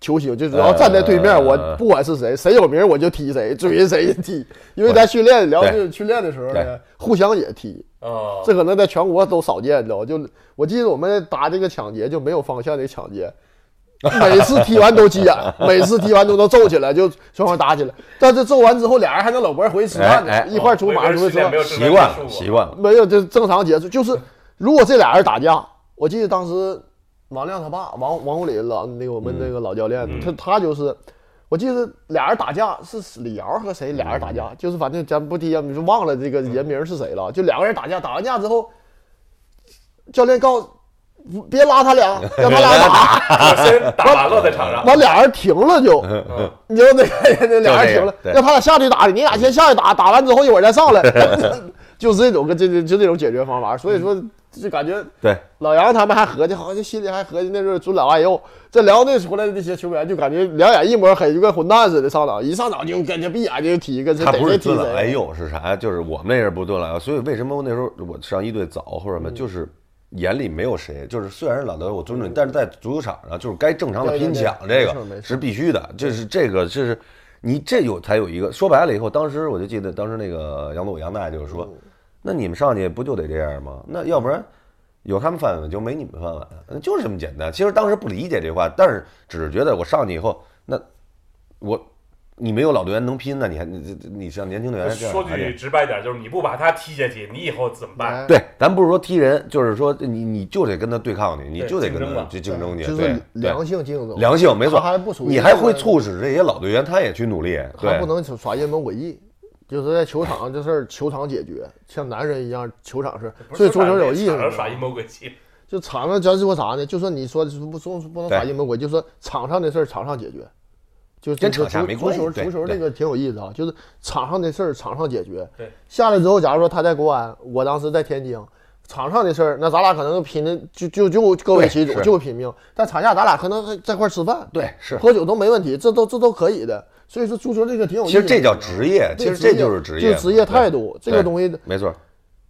球星，就只要站在对面，呃我不管是谁，谁有名我就踢谁，追谁踢。因为咱训练辽队训练的时候呢对，互相也踢，哦，这可能在全国都少见，你知道吗？就我记得我们打这个抢劫就没有方向的抢劫。每次踢完都急眼，每次踢完都能揍起来，就双方打起来。但是揍完之后，俩人还能搂脖回去吃饭呢，哎哎一块儿出马出去吃饭。习惯了，习惯了，没有，就正常结束。就是如果这俩人打架，我记得当时王亮他爸王王红林老那个我们那个老教练，他他就是，我记得俩人打架是李瑶和谁俩人打架，就是反正咱不提，你就忘了这个人名是谁了。就两个人打架，打完架之后，教练告诉别拉他俩，让他俩打。打完了在场上。完俩人停了就，嗯，你就那个那俩人停了，让他俩下去打，你俩先下去打，打完之后一会儿再上来，就是这种个这这就这种解决方法。所以说就感觉对，老杨他们还合计，好像心里还合计那时候尊老爱幼。这辽队出来的这些球员就感觉两眼一抹黑，就跟混蛋似的上场，一上场就跟着闭眼睛踢，跟谁他不是逮谁踢尊老爱谁。幼是啥？就是我们那人不是尊老爱，所以为什么那时候我上一队早或者什么，就是眼里没有谁，就是虽然是老德我尊重你，但是在足球场上就是该正常的拼抢这个是必须的，这是这个这是你这有才有一个说白了以后，当时我就记得当时那个杨总杨大爷就是说，那你们上去不就得这样吗？那要不然。有他们饭碗就没你们饭碗，嗯就是这么简单。其实当时不理解这话，但是只是觉得我上去以后，那我你没有老队员能拼，呢你还你你你像年轻队员这样说句直白点，就是你不把他踢下去，你以后怎么办？哎对，咱不是说踢人，就是说你你就得跟他对抗去，你就得跟他竞争去竞争去，就是对良性竞争，良性没错还不属，于你还会促使这些老队员他也去努力，还不能耍阴谋诡计。就是在球场这事儿，球场解决，像男人一样，球场是。所以足球有意思场上耍阴谋诡计，就场上咱说啥呢？就说你说不说不能耍阴谋诡，就说场上的事儿场上解决，就跟就足场下没关系足球足球这个挺有意思啊，就是场上的事儿场上解决。对，下来之后，假如说他在国安，我当时在天津，场上的事儿，那咱俩可能拼的就就就各为其主，就拼命。但场下咱俩可能在在块儿吃饭，对是。喝酒都没问题，这都这都可以的。所以说足球这个挺有意思。其实这叫职业，其实这就是职业，就职业态度。这个东西没错。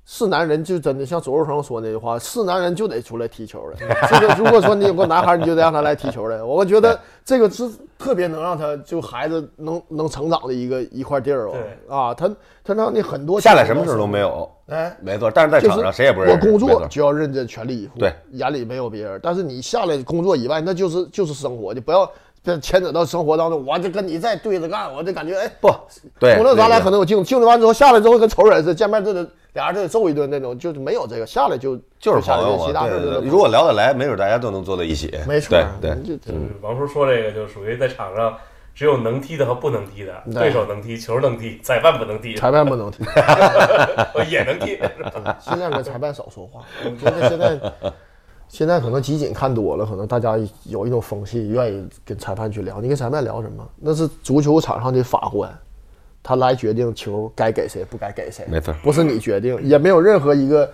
是男人就真的像左右成说那句话，是男人就得出来踢球的。这个如果说你有个男孩，你就得让他来踢球的。我觉得这个是特别能让他就孩子能能成长的一个一块地儿对啊。他他让你很多下来什么事都没有，哎。没错。但是在场上谁也不认我工识没错作就要认真全力以赴，对，眼里没有别人。但是你下来工作以外，那就是就是生活，你不要别牵扯到生活当中。我就跟你再对着干，我就感觉哎不对。除了咱俩可能有竞竞争完之后下来之后跟仇人似的，见面就得俩人就得揍一顿那种，就是没有这个下来就就是下来朋友嘛，其他事儿就对对对。如果聊得来，没准大家都能坐在一起。没错，对对，就王叔说这个就属于在场上只有能踢的和不能踢的，对对手能踢，球能踢，裁判不能踢，裁判不能踢，我也能踢，是吧尽量跟裁判少说话。我觉得现在现在可能集锦看多了，可能大家有一种风气，愿意跟裁判去聊。你跟裁判聊什么？那是足球场上的法官，他来决定球该给谁，不该给谁。没错不是你决定，也没有任何一个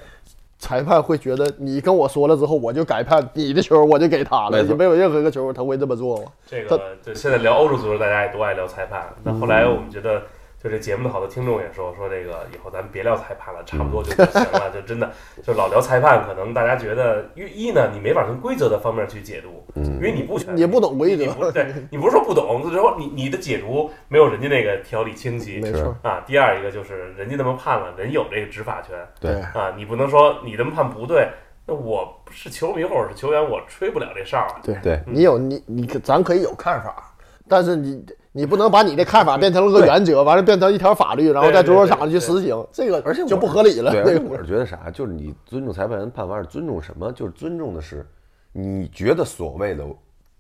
裁判会觉得你跟我说了之后，我就改判你的球，我就给他了。没也没有任何一个球他会这么做吗？这个就现在聊欧洲足球，大家也都爱聊裁判。那后来我们觉得，就这节目的好多听众也说说这个以后咱们别聊裁判了，差不多就不行了，就真的就老聊裁判，可能大家觉得，因为一呢，你没法从规则的方面去解读，因为你不全，你不懂规则。不对，你不是说不懂，就是说你你的解读没有人家那个条理清晰，没错，啊。第二一个就是人家那么判了，人有这个执法权。对。啊，你不能说你这么判不对，那我是球迷或者是球员，我吹不了这哨啊。对。对你有你你可咱可以有看法，但是你你不能把你的看法变成了个原则，完了变成一条法律，然后在足球场上去实行，这个而且就不合理了。对，我是觉得啥，就是你尊重裁判员判罚是尊重什么？就是尊重的是你觉得所谓的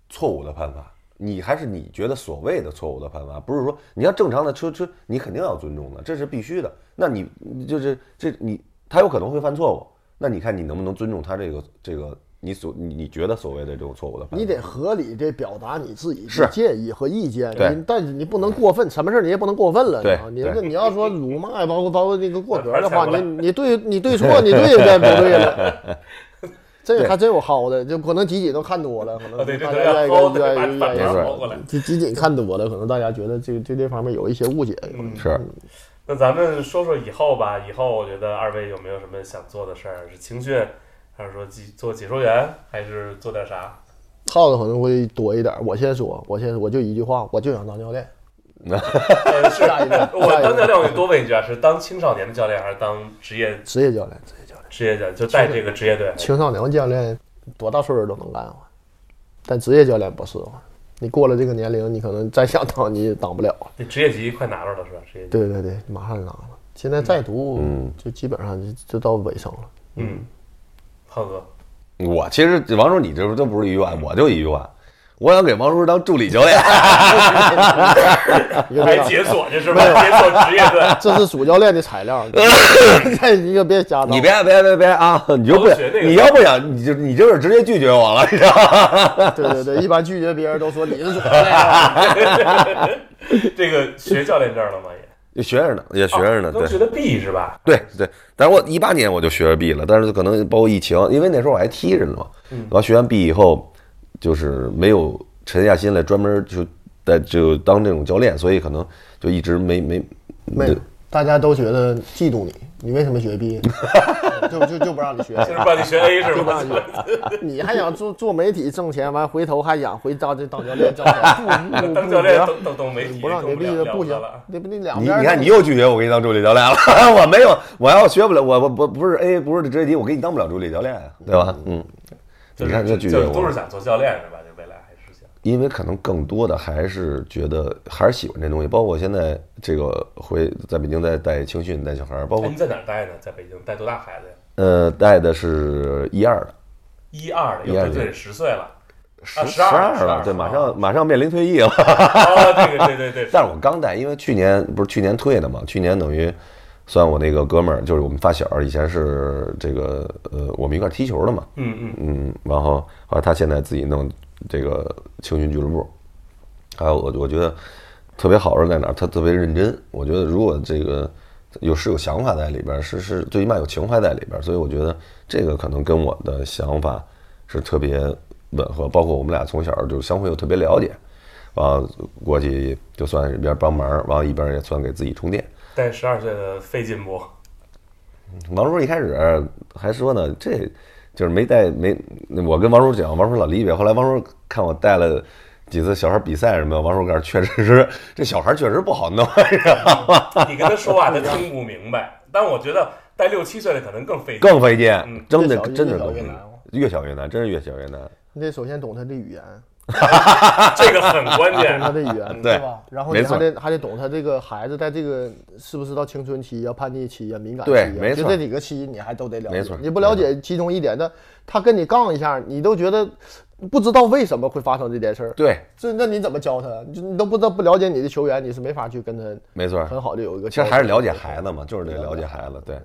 错误的判罚，你还是你觉得所谓的错误的判罚，不是说你要正常的车车，你肯定要尊重的，这是必须的。那你你就是这你他有可能会犯错误，那你看你能不能尊重他这个这个你所你你觉得所谓的这种错误的？你得合理的表达你自己是的建议和意见，但是你不能过分，什么事儿你也不能过分了。对啊你对这你要说辱骂呀，包括包括那个过格的话，你你对你对错，你对也不对了。这个还真有薅的，就可能集锦都看多了，可能啊对对大对家愿意要薅对愿意愿意把把愿意薅过来。集集锦看多了，可能大家觉得这个对这方面有一些误解。是那咱们说说以后吧，以后我觉得二位有没有什么想做的事儿？是青训，还是说解做解说员，还是做点啥？耗子可能会多一点。我先说，我先我就一句话，我就想当教练。那，是下一个 我下一个当教练，我就多问一句啊，是当青少年的教练，还是当职业职业教练，职业教练，职业教练？就带这个职业队？青少年教练多大岁数都能干啊，但职业教练不适合。你过了这个年龄，你可能再想当你也当不了。这职业级快拿着了是吧？职业级，对对对，马上拿了。现在再读，嗯就基本上就就到尾声了。嗯，浩哥，我其实王叔，你这都不是一句话，我就一句话，我想给王叔当助理教练。一个这样还解锁去是吧？解锁职业的，这是主教练的材料，你可别瞎当。你别别别别啊！你就不你要不想，你就你就是直接拒绝我了，你知道吗？对对对，一般拒绝别人都说你是主教练。这个学教练证了吗？也学着呢，也学着呢，对都学的 B 是吧？对对。但是我一八年我就学着 B 了，但是可能包括疫情，因为那时候我还踢着呢嘛。完学完 B 以后，就是没有沉下心来专门就在就当这种教练，所以可能就一直没没没，大家都觉得嫉妒你，你为什么学 B？就就就不让你学，就是让你学 A 是吧就不让？你学。你还想做做媒体挣钱，完回头还想回当这当教练挣钱，不不当教练不懂懂懂媒体，不让你懂 B 了不行了了，那不那两边你你看，你又拒绝我，给你当助理教练了。我没有，我要学不了，我我不不是 A，不是职业级，我给你当不了助理教练，对吧？嗯，就是你看这拒绝就是我都是想做教练是吧？就未来还是想。因为可能更多的还是觉得还是喜欢这东西，包括我现在这个回在北京在带青训带小孩儿，包哎，括你在哪儿待呢？在北京带多大孩子呀？呃带的是一二的，一二的，对对十岁了。十12二了，对，马啊上马上面临退役了。哦，这个对对对，但是我刚带，因为去年不是去年退的嘛，去年等于算我那个哥们儿，就是我们发小，以前是这个呃我们一块儿踢球的嘛，嗯嗯，嗯，然后后来他现在自己弄这个青训俱乐部，还有我我觉得特别好是在哪儿？他特别认真。我觉得如果这个有是有想法在里边，是是最起码有情怀在里边，所以我觉得这个可能跟我的想法是特别吻合。包括我们俩从小就相互又特别了解，完了过去就算是一边帮忙，完了一边也算给自己充电。带十二岁的费劲不？王叔一开始还说呢，这就是没带没，我跟王叔讲，王叔老理解。后来王叔看我带了几次小孩比赛什么的，王叔干确实是这小孩确实不好弄，你知道吗？你跟他说话他听不明白，但我觉得带六七岁的可能更费劲。更费劲嗯，真的真的更费劲越小越难哦越小越难，真是越小越难。你得首先懂他的语言 这个很关键懂。他的语言，对吧？然后你还得还得懂他这个孩子在这个是不是到青春期啊、叛逆期啊、敏感期啊，对没错就这几个期你还都得了解。没错你不了解其中一点，那他跟你杠一下，你都觉得不知道为什么会发生这件事儿。对，这那你怎么教他？就你都不知道不了解你的球员，你是没法去跟他没错。很好的有一个。其实还是了解孩子嘛，就是得了解孩子。对，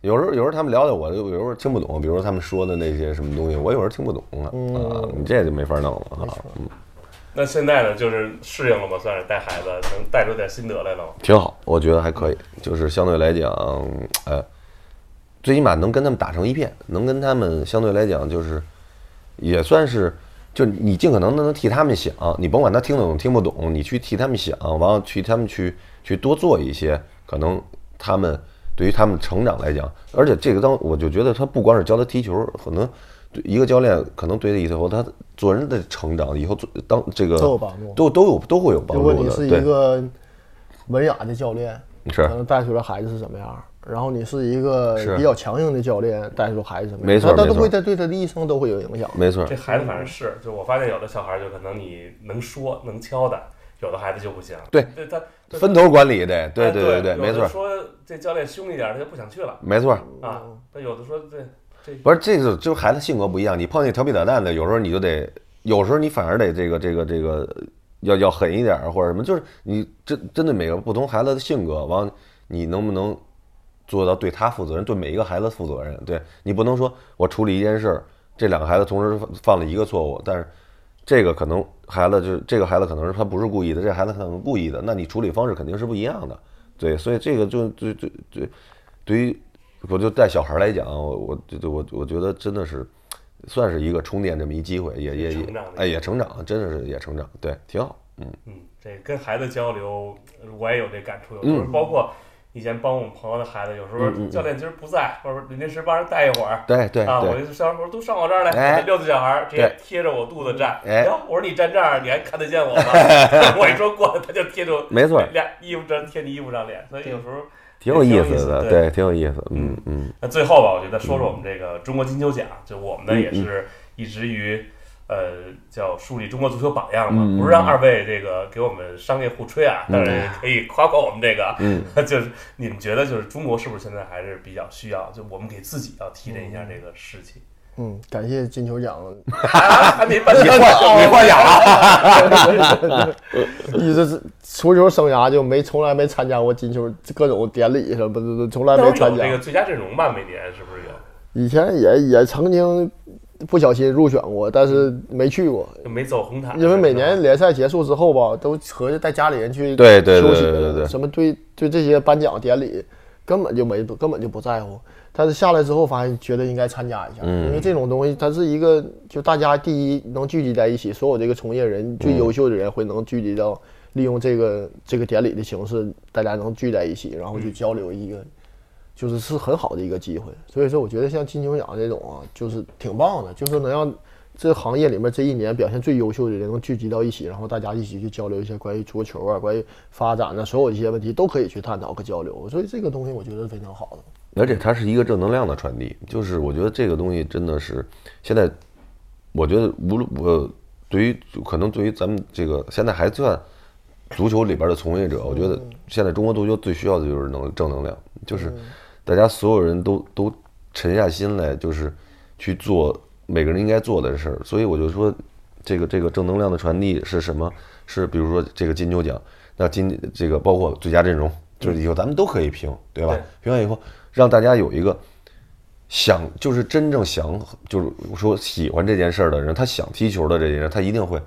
有时候有时候他们聊的我，有时候听不懂，比如说他们说的那些什么东西，我有时候听不懂了啊，你这就没法弄了啊。嗯那现在呢，就是适应了吗？算是带孩子，能带出点心得来了吗？挺好，我觉得还可以，就是相对来讲，呃，最起码能跟他们打成一片，能跟他们相对来讲就是也算是，就你尽可能的能替他们想，你甭管他听得懂听不懂，你去替他们想，完了去他们去去多做一些，可能他们对于他们成长来讲，而且这个当我就觉得他不光是教他踢球，可能对一个教练可能对他以后他做人的成长，以后做当这个都有帮助。都都有都会有帮助如果你是一个文雅的教练，是。可能带出来孩子是什么样儿；然后你是一个比较强硬的教练，带出孩子没错没错他他都会在对他的一生都会有影响。没错这，孩子反正是，就我发现有的小孩就可能你能说能敲的，有的孩子就不行。对对他他分头管理得，对哎对对对，没错的说这教练凶一点，他就不想去了没错，啊。他有的说这这不是这个就是孩子性格不一样，你碰见调皮捣蛋的，有时候你就得，有时候你反而得这个这个这个要要狠一点儿或者什么，就是你针针对每个不同孩子的性格，完了你能不能做到对他负责任，对每一个孩子负责任？对你不能说我处理一件事儿，这两个孩子同时犯了一个错误，但是这个可能孩子就是这个孩子可能是他不是故意的，这个孩子可能故意的，那你处理方式肯定是不一样的。对，所以这个就就就就对于我就带小孩来讲，我我就我我觉得真的是算是一个充电这么一机会，也也也哎也成长，真的是也成长，对，挺好，嗯，嗯，这跟孩子交流，我也有这感触。有时候包括以前帮我们朋友的孩子，有时嗯候教练今儿不在，或者说临时帮人带一会儿。对对啊，我对，就小伙儿都上我这儿来，哎六岁小孩儿直接贴着我肚子站。哎哟我说你站这儿，你还看得见我吗？我一说过来，他就贴着我，没错俩衣服这贴你衣服上脸，所以有时候挺有意思思的，对对，挺有意思，嗯嗯，那最后吧，我觉得说说我们这个中国金球奖，就我们呢嗯也是一直于呃叫树立中国足球榜样嘛，嗯不是让二位这个给我们商业互吹啊，当然也可以夸夸我们这个，嗯 就是你们觉得就是中国是不是现在还是比较需要，就我们给自己要提振一下这个士气？嗯，感谢金球奖，你换你换奖了，一直是足球生涯就没从来没参加过金球各种典礼什么的，从来没参加。有这个最佳阵容吧？每年是不是有？以前也也曾经不小心入选过，但是没去过，就没走红毯，因为每年联赛结束之后吧，都合计带家里人去对对对休息对对对。什么对对这些颁奖典礼根本就没根本就不在乎。但是下来之后，发现觉得应该参加一下，嗯。因为这种东西它是一个就大家第一能聚集在一起，所有这个从业人最优秀的人会能聚集到，利用这个这个典礼的形式，大家能聚在一起，然后去交流一个。就是是很好的一个机会，所以说我觉得像金球奖这种啊，就是挺棒的，就是能让这个行业里面这一年表现最优秀的人能聚集到一起，然后大家一起去交流一些关于足球啊、关于发展的所有一些问题都可以去探讨和交流，所以这个东西我觉得是非常好的。而且它是一个正能量的传递，就是我觉得这个东西真的是现在，我觉得无论我对于可能对于咱们这个现在还算足球里边的从业者，我觉得现在中国足球最需要的就是能正能量，就是大家所有人都都沉下心来，就是去做每个人应该做的事儿。所以我就说，这个这个正能量的传递是什么？是比如说这个金球奖，那今这个包括最佳阵容，就是以后咱们都可以评，对吧？对评完以后，让大家有一个想，就是真正想，就是说喜欢这件事儿的人，他想踢球的这些人，他一定会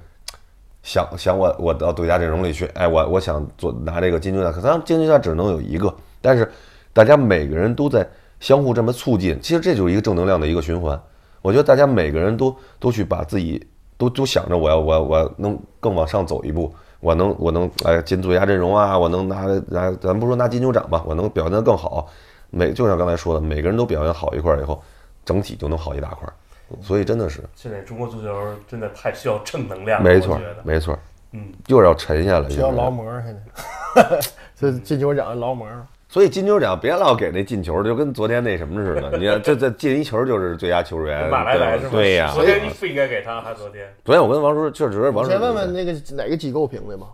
想想我我到最佳阵容里去，哎，我我想做拿这个金球奖，可咱金球奖只能有一个，但是大家每个人都在相互这么促进，其实这就是一个正能量的一个循环。我觉得大家每个人都都去把自己都都想着我要我要我要能更往上走一步，我能我能哎进最佳阵容啊，我能拿拿咱不说拿金球奖吧，我能表现得更好。每就像刚才说的，每个人都表现好一块儿以后，整体就能好一大块儿。所以真的是现在中国足球真的太需要正能量了，没错没错，嗯，又要沉下来。需要劳模儿，现在 这金球奖的劳模儿。所以金球奖别老给那进球，就跟昨天那什么似的。你看，这这进一球就是最佳球员，马来来是吗？对呀、昨天你不应该给他，他昨天，昨天我跟王叔确实，王叔先问问那个哪个机构评的吧？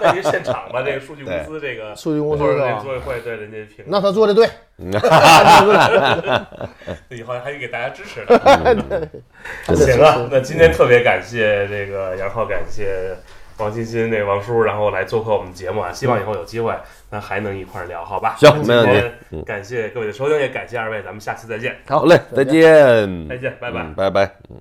那你现场吧，这个数据公司这个。数据公司是吧？组委会对人家评，那他做的对，以后还得给大家支持。的。行啊，那今天特别感谢这个杨浩，感谢王欣欣、那王叔，然后来做客我们节目啊，希望以后有机会咱还能一块儿聊，好吧？行没问题今天感谢各位的收听，也感谢二位，咱们下期再见，好嘞，再见，再见，拜拜。嗯拜拜。嗯